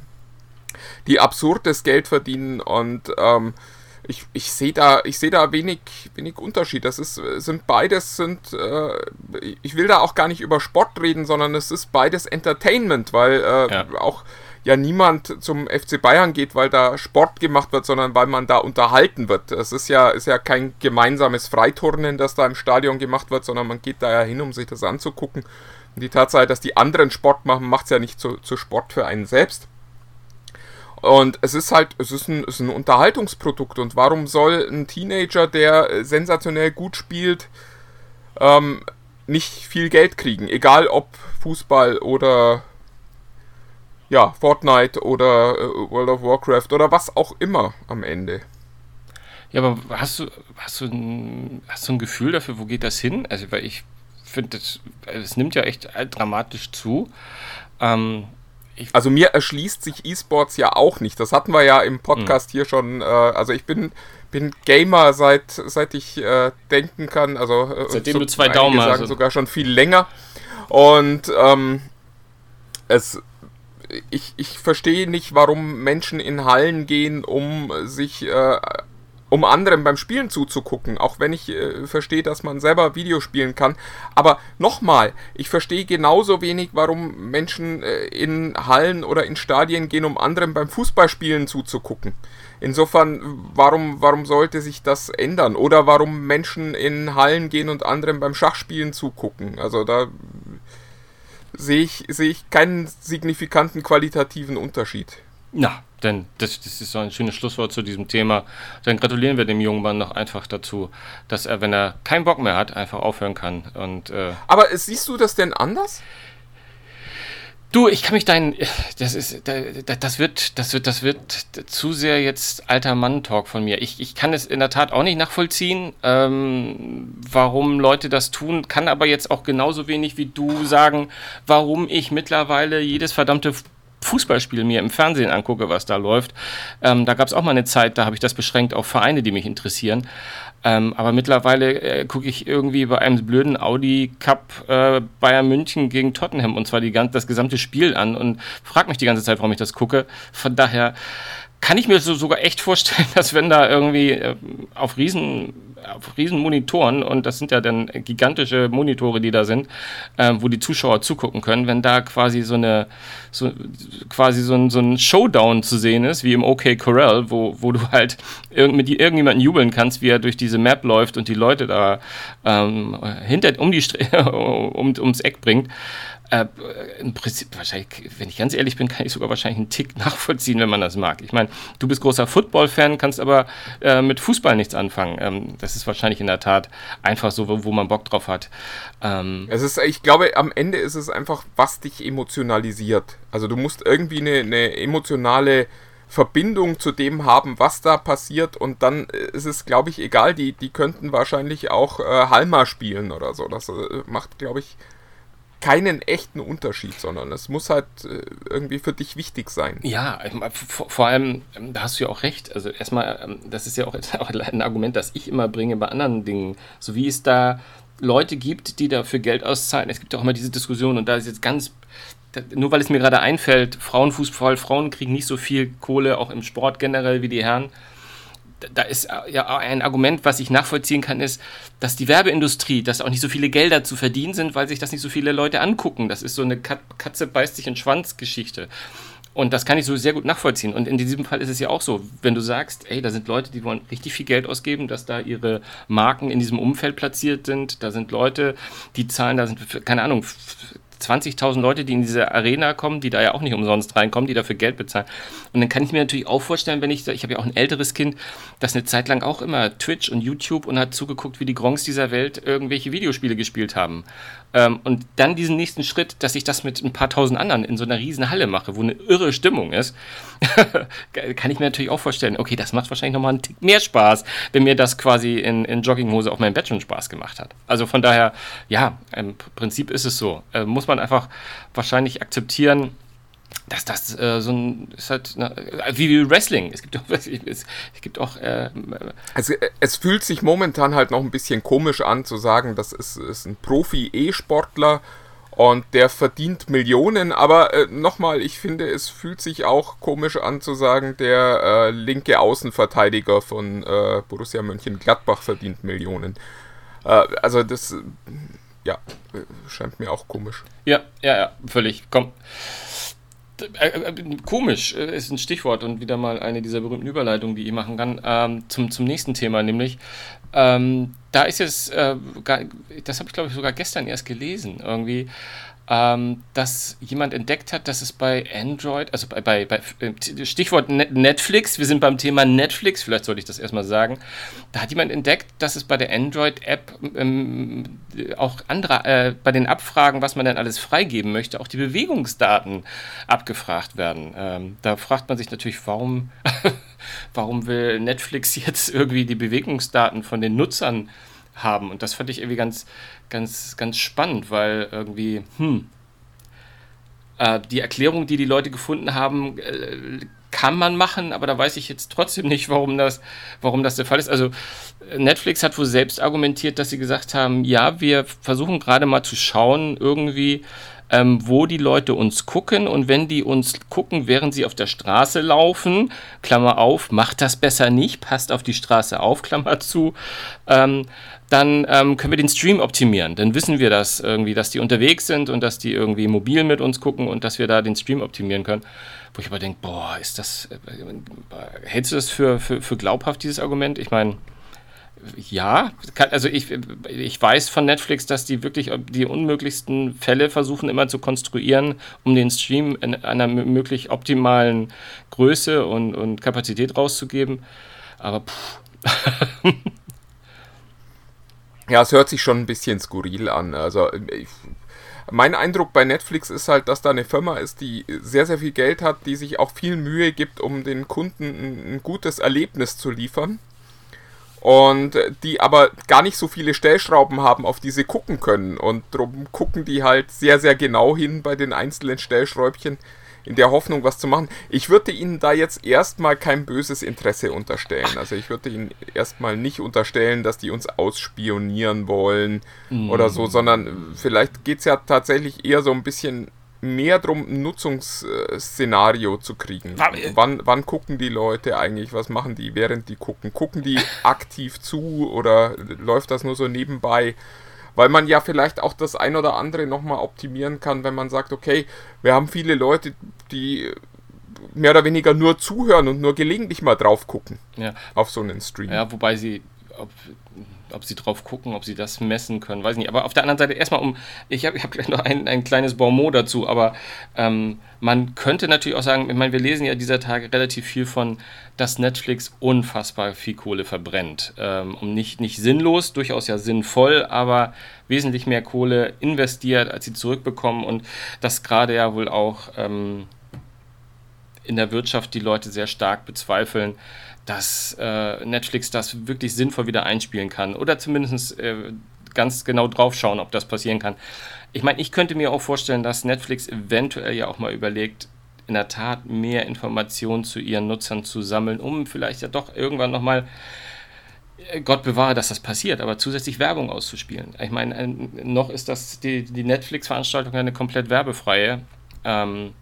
S6: die absurdes Geld verdienen und ähm, ich, ich sehe da, ich sehe da wenig, wenig Unterschied. Das ist, sind beides sind, äh, ich will da auch gar nicht über Sport reden, sondern es ist beides Entertainment, weil äh, ja. auch ja niemand zum FC Bayern geht, weil da Sport gemacht wird, sondern weil man da unterhalten wird. Es ist ja, ist ja kein gemeinsames Freiturnen, das da im Stadion gemacht wird, sondern man geht da ja hin, um sich das anzugucken. Und die Tatsache, dass die anderen Sport machen, macht es ja nicht zu, zu Sport für einen selbst. Und es ist halt, es ist ein, es ist ein Unterhaltungsprodukt. Und warum soll ein Teenager, der sensationell gut spielt, ähm, nicht viel Geld kriegen? Egal ob Fußball oder ja, Fortnite oder äh, World of Warcraft oder was auch immer am Ende.
S5: Ja, aber hast du, hast du, ein, hast du ein Gefühl dafür, wo geht das hin? Also, weil ich finde, es also nimmt ja echt dramatisch zu. Ähm,
S6: also mir erschließt sich E-Sports ja auch nicht. Das hatten wir ja im Podcast hm. hier schon. Äh, also ich bin, bin Gamer seit, seit ich äh, denken kann. Also
S5: äh, seitdem so, du zwei Daumen
S6: hast. Also. sogar schon viel länger. Und ähm, es ich, ich verstehe nicht, warum Menschen in Hallen gehen, um sich äh, um anderen beim Spielen zuzugucken, auch wenn ich äh, verstehe, dass man selber Video spielen kann. Aber nochmal, ich verstehe genauso wenig, warum Menschen äh, in Hallen oder in Stadien gehen, um anderen beim Fußballspielen zuzugucken. Insofern, warum, warum sollte sich das ändern? Oder warum Menschen in Hallen gehen und anderen beim Schachspielen zugucken? Also da sehe ich, sehe ich keinen signifikanten qualitativen Unterschied.
S5: Na, denn das, das ist so ein schönes Schlusswort zu diesem Thema. Dann gratulieren wir dem jungen Mann noch einfach dazu, dass er, wenn er keinen Bock mehr hat, einfach aufhören kann. Und, äh
S6: Aber siehst du das denn anders?
S5: Du, ich kann mich dein, das ist, das wird, das wird, das wird zu sehr jetzt alter Mann-Talk von mir. Ich, ich kann es in der Tat auch nicht nachvollziehen, ähm, warum Leute das tun, kann aber jetzt auch genauso wenig wie du sagen, warum ich mittlerweile jedes verdammte Fußballspiel mir im Fernsehen angucke, was da läuft. Ähm, da gab es auch mal eine Zeit, da habe ich das beschränkt auf Vereine, die mich interessieren. Ähm, aber mittlerweile äh, gucke ich irgendwie bei einem blöden Audi Cup äh, Bayern München gegen Tottenham und zwar die, das gesamte Spiel an und frage mich die ganze Zeit, warum ich das gucke. Von daher kann ich mir so sogar echt vorstellen, dass wenn da irgendwie äh, auf riesen auf riesen Monitoren und das sind ja dann gigantische Monitore, die da sind, äh, wo die Zuschauer zugucken können, wenn da quasi so eine so, quasi so ein, so ein Showdown zu sehen ist, wie im OK Corral, wo, wo du halt irg mit irgendjemanden jubeln kannst, wie er durch diese Map läuft und die Leute da ähm, hinter um die um, ums Eck bringt. Äh, Im Prinzip, wahrscheinlich, wenn ich ganz ehrlich bin, kann ich sogar wahrscheinlich einen Tick nachvollziehen, wenn man das mag. Ich meine, du bist großer Football-Fan, kannst aber äh, mit Fußball nichts anfangen. Ähm, das ist wahrscheinlich in der Tat einfach so, wo, wo man Bock drauf hat.
S6: Ähm, es ist, ich glaube, am Ende ist es einfach, was dich emotionalisiert. Also du musst irgendwie eine, eine emotionale Verbindung zu dem haben, was da passiert und dann ist es, glaube ich, egal, die, die könnten wahrscheinlich auch äh, Halma spielen oder so. Das äh, macht, glaube ich, keinen echten Unterschied, sondern es muss halt äh, irgendwie für dich wichtig sein.
S5: Ja, vor, allem, ähm, da hast du ja auch recht. Also erstmal, ähm, das ist ja auch ein Argument, das ich immer bringe bei anderen Dingen. So wie es da Leute gibt, die dafür Geld auszahlen. Es gibt auch immer diese Diskussion und da ist jetzt ganz nur weil es mir gerade einfällt, Frauenfußball, Frauen kriegen nicht so viel Kohle, auch im Sport generell wie die Herren da ist äh, ja ein Argument, was ich nachvollziehen kann, ist, dass die Werbeindustrie, dass auch nicht so viele Gelder zu verdienen sind, weil sich das nicht so viele Leute angucken. Das ist so eine Katze beißt sich in Schwanz Geschichte. Und das kann ich so sehr gut nachvollziehen. Und in diesem Fall ist es ja auch so, wenn du sagst, ey, da sind Leute, die wollen richtig viel Geld ausgeben, dass da ihre Marken in diesem Umfeld platziert sind. Da sind Leute, die zahlen, da sind, keine Ahnung, 20.000 Leute, die in diese Arena kommen, die da ja auch nicht umsonst reinkommen, die dafür Geld bezahlen. Und dann kann ich mir natürlich auch vorstellen, wenn ich, ich habe ja auch ein älteres Kind, das eine Zeit lang auch immer Twitch und YouTube und hat zugeguckt, wie die Gronks dieser Welt irgendwelche Videospiele gespielt haben. Ähm, und dann diesen nächsten Schritt, dass ich das mit ein paar tausend anderen in so einer riesen Halle mache, wo eine irre Stimmung ist, kann ich mir natürlich auch vorstellen, okay, das macht wahrscheinlich nochmal einen Tick mehr Spaß, wenn mir das quasi in, in Jogginghose auf meinem Bett schon Spaß gemacht hat. Also von daher, ja, im Prinzip ist es so. Äh, muss man einfach wahrscheinlich akzeptieren, dass das äh, so ein ist halt na, wie Wrestling. Es gibt auch, es, es gibt auch äh,
S6: also äh, es fühlt sich momentan halt noch ein bisschen komisch an zu sagen, das ist, ist ein Profi-E-Sportler und der verdient Millionen, aber äh, nochmal, ich finde, es fühlt sich auch komisch an zu sagen, der äh, linke Außenverteidiger von äh, Borussia Mönchengladbach verdient Millionen. Äh, also das, ja, scheint mir auch komisch.
S5: Ja, ja, ja, völlig. Komm. Äh, äh, komisch äh, ist ein Stichwort und wieder mal eine dieser berühmten Überleitungen, die ich machen kann, ähm, zum, zum nächsten Thema, nämlich ähm, da ist es, äh, das habe ich glaube ich sogar gestern erst gelesen, irgendwie ähm, dass jemand entdeckt hat, dass es bei Android, also bei, bei, bei äh, Stichwort Netflix, wir sind beim Thema Netflix, vielleicht sollte ich das erstmal sagen, da hat jemand entdeckt, dass es bei der Android-App ähm, auch andere, äh, bei den Abfragen, was man denn alles freigeben möchte, auch die Bewegungsdaten abgefragt werden. Ähm, da fragt man sich natürlich, warum, warum will Netflix jetzt irgendwie die Bewegungsdaten von den Nutzern haben? Und das fand ich irgendwie ganz ganz, ganz spannend, weil irgendwie, hm, äh, die Erklärung, die die Leute gefunden haben, äh, kann man machen, aber da weiß ich jetzt trotzdem nicht, warum das, warum das der Fall ist. Also Netflix hat wohl selbst argumentiert, dass sie gesagt haben, ja, wir versuchen gerade mal zu schauen, irgendwie, ähm, wo die Leute uns gucken und wenn die uns gucken, während sie auf der Straße laufen, Klammer auf, macht das besser nicht, passt auf die Straße auf, Klammer zu, ähm, dann ähm, können wir den Stream optimieren. Dann wissen wir das irgendwie, dass die unterwegs sind und dass die irgendwie mobil mit uns gucken und dass wir da den Stream optimieren können. Wo ich aber denke, boah, ist das, äh, hältst du das für, für, für glaubhaft, dieses Argument? Ich meine, ja, also ich, ich weiß von Netflix, dass die wirklich die unmöglichsten Fälle versuchen immer zu konstruieren, um den Stream in einer möglich optimalen Größe und, und Kapazität rauszugeben. Aber puh.
S6: Ja, es hört sich schon ein bisschen skurril an. Also ich, Mein Eindruck bei Netflix ist halt, dass da eine Firma ist, die sehr, sehr viel Geld hat, die sich auch viel Mühe gibt, um den Kunden ein, ein gutes Erlebnis zu liefern. Und die aber gar nicht so viele Stellschrauben haben, auf die sie gucken können. Und darum gucken die halt sehr, sehr genau hin bei den einzelnen Stellschräubchen in der Hoffnung, was zu machen. Ich würde Ihnen da jetzt erstmal kein böses Interesse unterstellen. Also ich würde Ihnen erstmal nicht unterstellen, dass die uns ausspionieren wollen mm. oder so, sondern vielleicht geht es ja tatsächlich eher so ein bisschen mehr darum, ein Nutzungsszenario zu kriegen. Wann, wann gucken die Leute eigentlich? Was machen die, während die gucken? Gucken die aktiv zu oder läuft das nur so nebenbei? Weil man ja vielleicht auch das ein oder andere nochmal optimieren kann, wenn man sagt, okay, wir haben viele Leute, die mehr oder weniger nur zuhören und nur gelegentlich mal drauf gucken
S5: ja.
S6: auf so einen Stream.
S5: Ja, wobei sie, ob, ob sie drauf gucken, ob sie das messen können, weiß ich nicht. Aber auf der anderen Seite erstmal um, ich habe ich hab noch ein, ein kleines Bonmot dazu, aber ähm, man könnte natürlich auch sagen, ich meine, wir lesen ja dieser Tage relativ viel von, dass Netflix unfassbar viel Kohle verbrennt. Ähm, um nicht, nicht sinnlos, durchaus ja sinnvoll, aber wesentlich mehr Kohle investiert, als sie zurückbekommen und das gerade ja wohl auch ähm, in der Wirtschaft die Leute sehr stark bezweifeln, dass äh, Netflix das wirklich sinnvoll wieder einspielen kann oder zumindest äh, ganz genau drauf schauen, ob das passieren kann. Ich meine, ich könnte mir auch vorstellen, dass Netflix eventuell ja auch mal überlegt, in der Tat mehr Informationen zu ihren Nutzern zu sammeln, um vielleicht ja doch irgendwann nochmal, äh, Gott bewahre, dass das passiert, aber zusätzlich Werbung auszuspielen. Ich meine, noch ist das die, die Netflix-Veranstaltung eine komplett werbefreie. Ähm,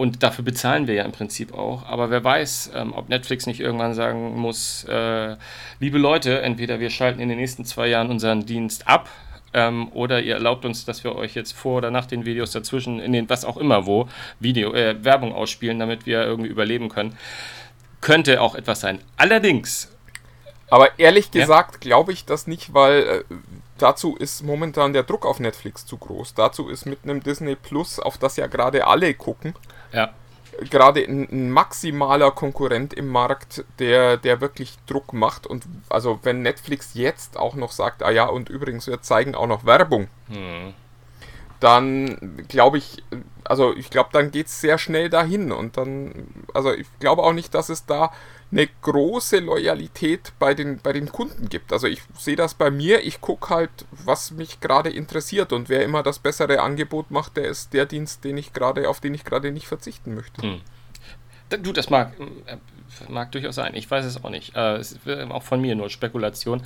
S5: und dafür bezahlen wir ja im Prinzip auch. Aber wer weiß, ähm, ob Netflix nicht irgendwann sagen muss, äh, liebe Leute, entweder wir schalten in den nächsten zwei Jahren unseren Dienst ab ähm, oder ihr erlaubt uns, dass wir euch jetzt vor oder nach den Videos dazwischen, in den was auch immer wo, Video, äh, Werbung ausspielen, damit wir irgendwie überleben können. Könnte auch etwas sein. Allerdings.
S6: Aber ehrlich gesagt ja? glaube ich das nicht, weil äh, dazu ist momentan der Druck auf Netflix zu groß. Dazu ist mit einem Disney Plus, auf das ja gerade alle gucken,
S5: ja.
S6: Gerade ein, maximaler Konkurrent im Markt, der, der wirklich Druck macht. Und also wenn Netflix jetzt auch noch sagt, ah ja, und übrigens, wir zeigen auch noch Werbung, hm. dann glaube ich, also ich glaube, dann geht es sehr schnell dahin. Und dann, also ich glaube auch nicht, dass es da eine große Loyalität bei den, bei den Kunden gibt. Also ich sehe das bei mir, ich gucke halt, was mich gerade interessiert und wer immer das bessere Angebot macht, der ist der Dienst, den ich gerade, auf den ich gerade nicht verzichten möchte. Hm.
S5: Du, das mag, äh, mag durchaus sein. Ich weiß es auch nicht. Äh, ist auch von mir nur Spekulation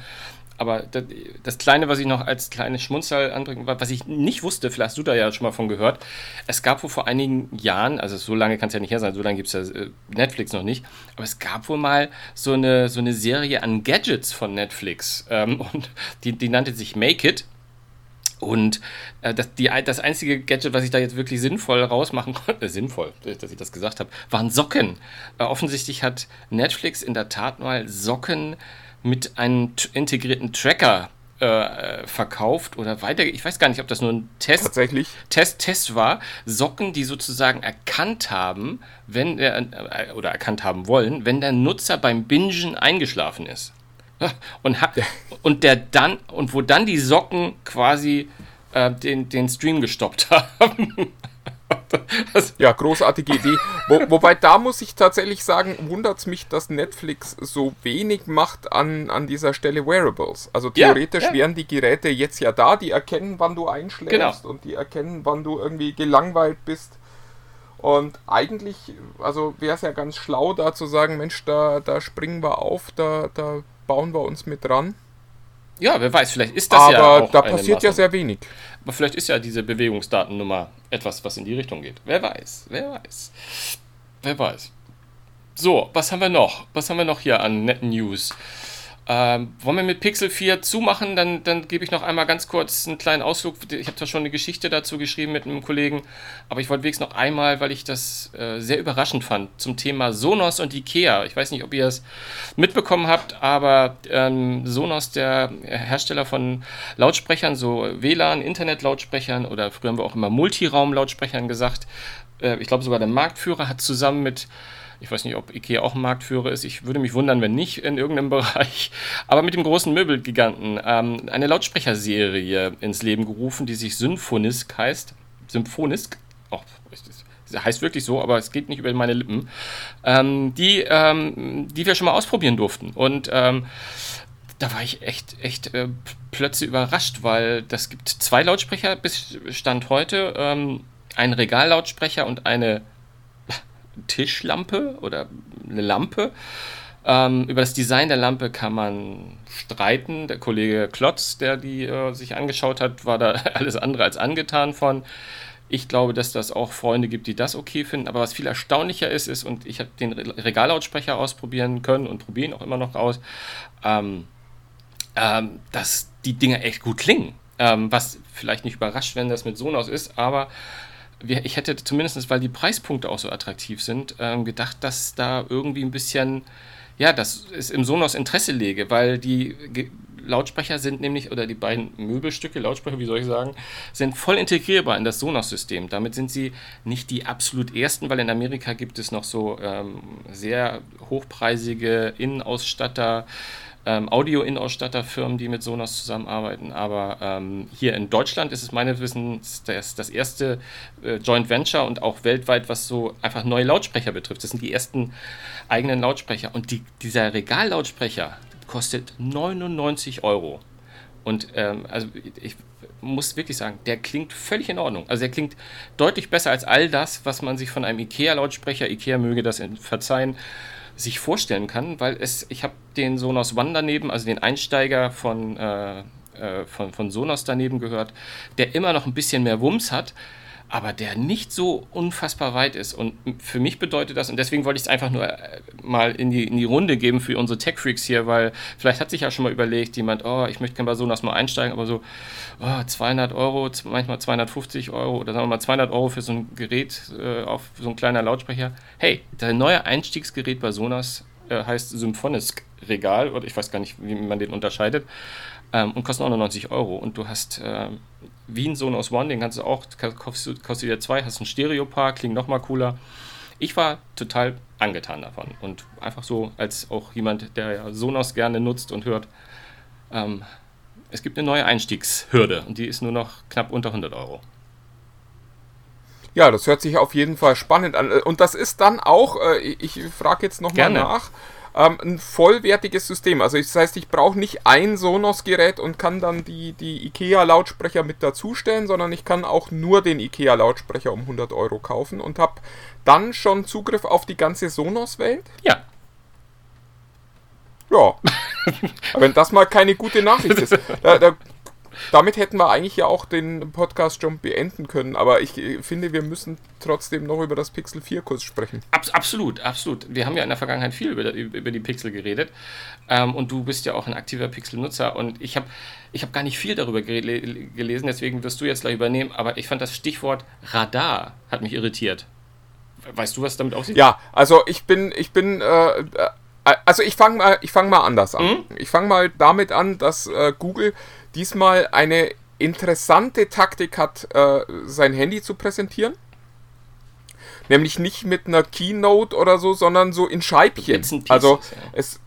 S5: aber das, das, Kleine, was ich noch als kleines Schmunzel anbringen was ich nicht wusste, vielleicht hast du da ja schon mal von gehört, es gab wohl vor einigen Jahren, also so lange kann es ja nicht her sein, so lange gibt es ja äh, Netflix noch nicht, aber es gab wohl mal so eine, so eine Serie an Gadgets von Netflix ähm, und die, die nannte sich Make It. Und äh, das, die, das einzige Gadget, was ich da jetzt wirklich sinnvoll rausmachen konnte, äh, sinnvoll, dass ich das gesagt habe, waren Socken. Äh, offensichtlich hat Netflix in der Tat mal Socken mit einem integrierten Tracker äh, verkauft oder weiter. Ich weiß gar nicht, ob das nur ein Test,
S6: Tatsächlich?
S5: Test, Test war. Socken, die sozusagen erkannt haben, wenn der, äh, oder erkannt haben wollen, wenn der Nutzer beim Bingen eingeschlafen ist. Und, ha, ja. und der dann, und wo dann die Socken quasi äh, den, den Stream gestoppt haben.
S6: Ja, großartige Idee. Wo, wobei da muss ich tatsächlich sagen, wundert es mich, dass Netflix so wenig macht an, an dieser Stelle Wearables. Also theoretisch ja, ja. wären die Geräte jetzt ja da, die erkennen, wann du einschläfst genau. und die erkennen, wann du irgendwie gelangweilt bist. Und eigentlich, also wäre es ja ganz schlau, da zu sagen, Mensch, da, da springen wir auf, da, da bauen wir uns mit dran.
S5: Ja, wer weiß, vielleicht ist das
S6: Aber
S5: ja
S6: auch da passiert ja sehr wenig.
S5: Aber vielleicht ist ja diese Bewegungsdatennummer etwas, was in die Richtung geht. Wer weiß, wer weiß. Wer weiß. So, was haben wir noch? Was haben wir noch hier an netten News? Ähm, wollen wir mit Pixel 4 zumachen? Dann, dann gebe ich noch einmal ganz kurz einen kleinen Ausflug. Ich habe zwar schon eine Geschichte dazu geschrieben mit einem Kollegen, aber ich wollte wenigstens noch einmal, weil ich das äh, sehr überraschend fand, zum Thema Sonos und Ikea. Ich weiß nicht, ob ihr es mitbekommen habt, aber ähm, Sonos, der Hersteller von Lautsprechern, so WLAN, Internet-Lautsprechern oder früher haben wir auch immer Multiraum-Lautsprechern gesagt, äh, ich glaube sogar der Marktführer hat zusammen mit ich weiß nicht, ob IKEA auch ein Marktführer ist. Ich würde mich wundern, wenn nicht in irgendeinem Bereich. Aber mit dem großen Möbelgiganten ähm, eine Lautsprecherserie ins Leben gerufen, die sich Symphonisk heißt. Symphonisk? Oh, heißt wirklich so, aber es geht nicht über meine Lippen. Ähm, die, ähm, die wir schon mal ausprobieren durften. Und ähm, da war ich echt, echt äh, plötzlich überrascht, weil das gibt zwei Lautsprecher bis Stand heute. Ähm, einen Regallautsprecher und eine Tischlampe oder eine Lampe. Ähm, über das Design der Lampe kann man streiten. Der Kollege Klotz, der die äh, sich angeschaut hat, war da alles andere als angetan von. Ich glaube, dass das auch Freunde gibt, die das okay finden. Aber was viel erstaunlicher ist, ist, und ich habe den Regallautsprecher ausprobieren können und probieren auch immer noch aus, ähm, ähm, dass die Dinger echt gut klingen. Ähm, was vielleicht nicht überrascht, wenn das mit Sonos ist, aber ich hätte zumindest, weil die Preispunkte auch so attraktiv sind, ähm, gedacht, dass da irgendwie ein bisschen, ja, dass es im Sonos Interesse lege, weil die Lautsprecher sind nämlich, oder die beiden Möbelstücke, Lautsprecher, wie soll ich sagen, sind voll integrierbar in das Sonos-System. Damit sind sie nicht die absolut ersten, weil in Amerika gibt es noch so ähm, sehr hochpreisige Innenausstatter, ähm, Audio-Innenausstatterfirmen, die mit Sonos zusammenarbeiten. Aber ähm, hier in Deutschland ist es meines Wissens das, das erste äh, Joint Venture und auch weltweit, was so einfach neue Lautsprecher betrifft. Das sind die ersten eigenen Lautsprecher. Und die, dieser Regallautsprecher kostet 99 Euro. Und ähm, also ich muss wirklich sagen, der klingt völlig in Ordnung. Also der klingt deutlich besser als all das, was man sich von einem IKEA-Lautsprecher, IKEA möge das verzeihen, sich vorstellen kann, weil es, ich habe den Sonos One daneben, also den Einsteiger von, äh, äh, von, von Sonos daneben gehört, der immer noch ein bisschen mehr Wumms hat, aber der nicht so unfassbar weit ist. Und für mich bedeutet das, und deswegen wollte ich es einfach nur äh, mal in die, in die Runde geben für unsere Tech-Freaks hier, weil vielleicht hat sich ja schon mal überlegt, jemand, oh, ich möchte gerne bei Sonos mal einsteigen, aber so oh, 200 Euro, manchmal 250 Euro oder sagen wir mal 200 Euro für so ein Gerät, äh, auf so ein kleiner Lautsprecher. Hey, der neue Einstiegsgerät bei Sonos äh, heißt Symphonisk Regal, oder ich weiß gar nicht, wie man den unterscheidet, ähm, und kostet 99 Euro. Und du hast äh, wie ein Sonos One, den kannst du auch, kostet, kostet dir zwei, hast ein Stereopaar, klingt nochmal cooler. Ich war total angetan davon und einfach so als auch jemand, der Sonos gerne nutzt und hört, ähm, es gibt eine neue Einstiegshürde und die ist nur noch knapp unter 100 Euro.
S6: Ja, das hört sich auf jeden Fall spannend an. Und das ist dann auch, äh, ich frage jetzt nochmal nach, ähm, ein vollwertiges System. Also das heißt, ich brauche nicht ein Sonos-Gerät und kann dann die, die IKEA-Lautsprecher mit dazustellen, sondern ich kann auch nur den IKEA-Lautsprecher um 100 Euro kaufen und habe dann schon Zugriff auf die ganze Sonos-Welt.
S5: Ja.
S6: Ja. Wenn das mal keine gute Nachricht ist. Da, da damit hätten wir eigentlich ja auch den Podcast schon beenden können, aber ich äh, finde, wir müssen trotzdem noch über das Pixel 4 kurz sprechen.
S5: Abs absolut, absolut. Wir haben ja in der Vergangenheit viel über, über die Pixel geredet ähm, und du bist ja auch ein aktiver Pixel-Nutzer und ich habe ich hab gar nicht viel darüber gelesen, deswegen wirst du jetzt gleich übernehmen, aber ich fand das Stichwort Radar hat mich irritiert. Weißt du, was damit aussieht?
S6: Ja, also ich bin, ich bin, äh, äh also ich fange mal, fang mal anders an. Mhm. Ich fange mal damit an, dass äh, Google diesmal eine interessante Taktik hat, äh, sein Handy zu präsentieren. Nämlich nicht mit einer Keynote oder so, sondern so in Scheibchen. Also es,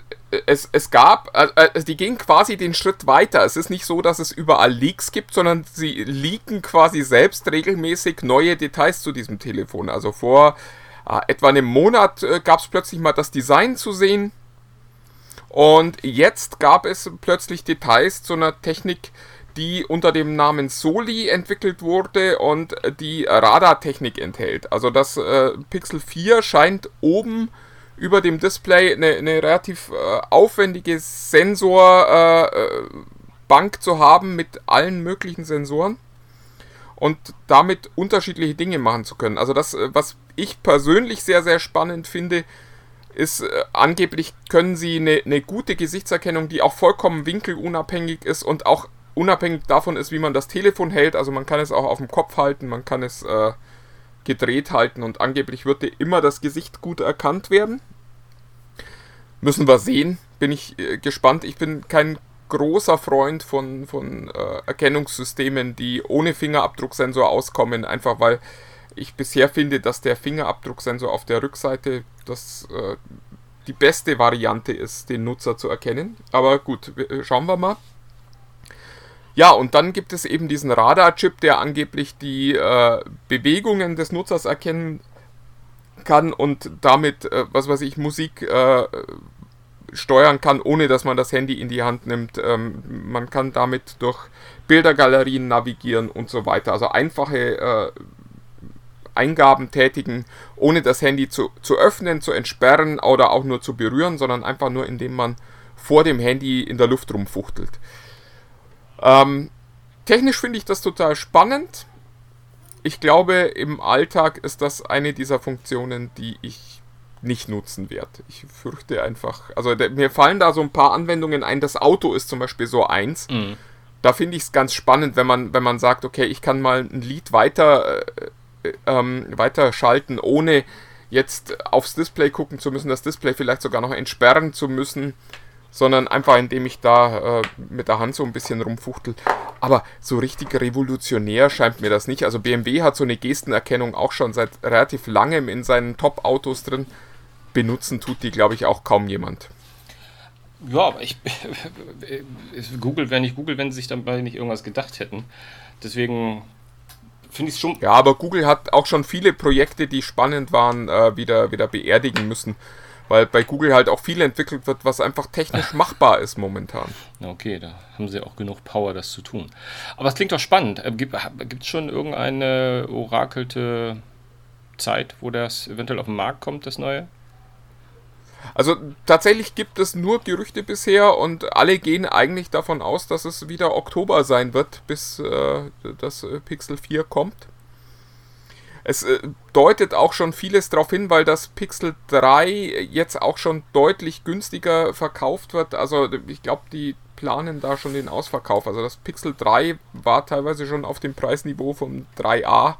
S6: es, es gab, also die gehen quasi den Schritt weiter. Es ist nicht so, dass es überall Leaks gibt, sondern sie leaken quasi selbst regelmäßig neue Details zu diesem Telefon. Also vor äh, etwa einem Monat äh, gab es plötzlich mal das Design zu sehen. Und jetzt gab es plötzlich Details zu einer Technik, die unter dem Namen Soli entwickelt wurde und die Radartechnik enthält. Also das äh, Pixel 4 scheint oben über dem Display eine, eine relativ äh, aufwendige Sensorbank äh, zu haben mit allen möglichen Sensoren und damit unterschiedliche Dinge machen zu können. Also das, äh, was ich persönlich sehr, sehr spannend finde, ist, äh, angeblich können sie eine, eine gute Gesichtserkennung, die auch vollkommen winkelunabhängig ist und auch unabhängig davon ist, wie man das Telefon hält. Also man kann es auch auf dem Kopf halten, man kann es äh, gedreht halten und angeblich wird dir immer das Gesicht gut erkannt werden. Müssen wir sehen. Bin ich äh, gespannt. Ich bin kein großer Freund von, von äh, Erkennungssystemen, die ohne Fingerabdrucksensor auskommen, einfach weil ich bisher finde, dass der Fingerabdrucksensor auf der Rückseite das, äh, die beste Variante ist, den Nutzer zu erkennen. Aber gut, schauen wir mal. Ja, und dann gibt es eben diesen Radar-Chip, der angeblich die äh, Bewegungen des Nutzers erkennen kann und damit, äh, was weiß ich, Musik äh, steuern kann, ohne dass man das Handy in die Hand nimmt. Ähm, man kann damit durch Bildergalerien navigieren und so weiter. Also einfache äh, Eingaben tätigen, ohne das Handy zu, zu öffnen, zu entsperren oder auch nur zu berühren, sondern einfach nur indem man vor dem Handy in der Luft rumfuchtelt. Ähm, technisch finde ich das total spannend. Ich glaube, im Alltag ist das eine dieser Funktionen, die ich nicht nutzen werde. Ich fürchte einfach, also der, mir fallen da so ein paar Anwendungen ein. Das Auto ist zum Beispiel so eins. Mhm. Da finde ich es ganz spannend, wenn man, wenn man sagt, okay, ich kann mal ein Lied weiter, äh, ähm, weiter schalten, ohne jetzt aufs Display gucken zu müssen, das Display vielleicht sogar noch entsperren zu müssen sondern einfach indem ich da äh, mit der Hand so ein bisschen rumfuchtel. Aber so richtig revolutionär scheint mir das nicht. Also BMW hat so eine Gestenerkennung auch schon seit relativ langem in seinen Top-Autos drin. Benutzen tut die, glaube ich, auch kaum jemand.
S5: Ja, aber ich Google wäre nicht Google, wenn sie sich dabei nicht irgendwas gedacht hätten. Deswegen finde ich schon.
S6: Ja, aber Google hat auch schon viele Projekte, die spannend waren, äh, wieder, wieder beerdigen müssen weil bei Google halt auch viel entwickelt wird, was einfach technisch machbar ist momentan.
S5: Okay, da haben sie auch genug Power, das zu tun. Aber es klingt doch spannend. Äh, gibt es schon irgendeine orakelte Zeit, wo das eventuell auf den Markt kommt, das neue?
S6: Also tatsächlich gibt es nur Gerüchte bisher und alle gehen eigentlich davon aus, dass es wieder Oktober sein wird, bis äh, das Pixel 4 kommt. Es äh, deutet auch schon vieles darauf hin, weil das Pixel 3 jetzt auch schon deutlich günstiger verkauft wird. Also ich glaube, die planen da schon den Ausverkauf. Also das Pixel 3 war teilweise schon auf dem Preisniveau vom 3a.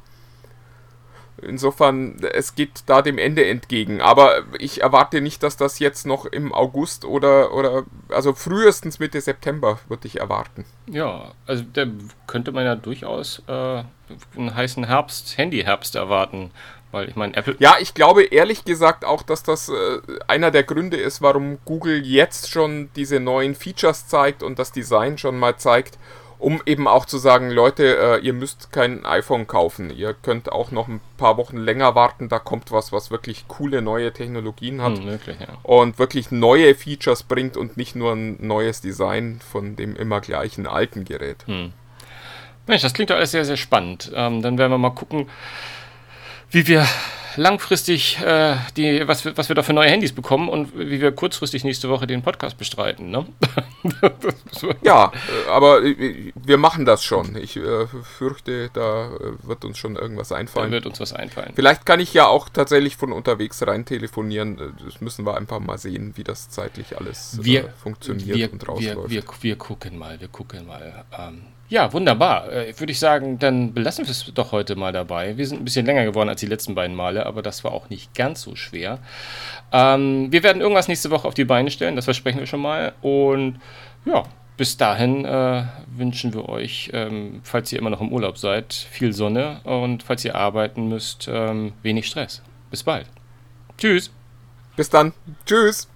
S6: Insofern, es geht da dem Ende entgegen. Aber ich erwarte nicht, dass das jetzt noch im August oder, oder also frühestens Mitte September würde ich erwarten.
S5: Ja, also da könnte man ja durchaus äh, einen heißen Herbst, Handy-Herbst erwarten. Weil ich meine, Apple.
S6: Ja, ich glaube ehrlich gesagt auch, dass das äh, einer der Gründe ist, warum Google jetzt schon diese neuen Features zeigt und das Design schon mal zeigt um eben auch zu sagen, Leute, äh, ihr müsst kein iPhone kaufen. Ihr könnt auch noch ein paar Wochen länger warten. Da kommt was, was wirklich coole neue Technologien hat. Hm, wirklich, ja. Und wirklich neue Features bringt und nicht nur ein neues Design von dem immer gleichen alten Gerät. Hm.
S5: Mensch, das klingt doch alles sehr, sehr spannend. Ähm, dann werden wir mal gucken, wie wir langfristig äh, die, was, wir, was wir da für neue Handys bekommen und wie wir kurzfristig nächste Woche den Podcast bestreiten. Ne?
S6: ja, äh, aber äh, wir machen das schon. Ich äh, fürchte, da äh, wird uns schon irgendwas einfallen. Da
S5: wird uns was einfallen.
S6: Vielleicht kann ich ja auch tatsächlich von unterwegs rein telefonieren. Das müssen wir einfach mal sehen, wie das zeitlich alles
S5: wir, äh, funktioniert wir, und rausläuft. Wir, wir, wir, gucken mal, wir gucken mal. Ähm, ja, wunderbar. Äh, Würde ich sagen, dann belassen wir es doch heute mal dabei. Wir sind ein bisschen länger geworden als die letzten beiden Male, aber das war auch nicht ganz so schwer. Ähm, wir werden irgendwas nächste Woche auf die Beine stellen, das versprechen wir schon mal. Und ja, bis dahin äh, wünschen wir euch, ähm, falls ihr immer noch im Urlaub seid, viel Sonne und falls ihr arbeiten müsst, ähm, wenig Stress. Bis bald. Tschüss.
S6: Bis dann. Tschüss.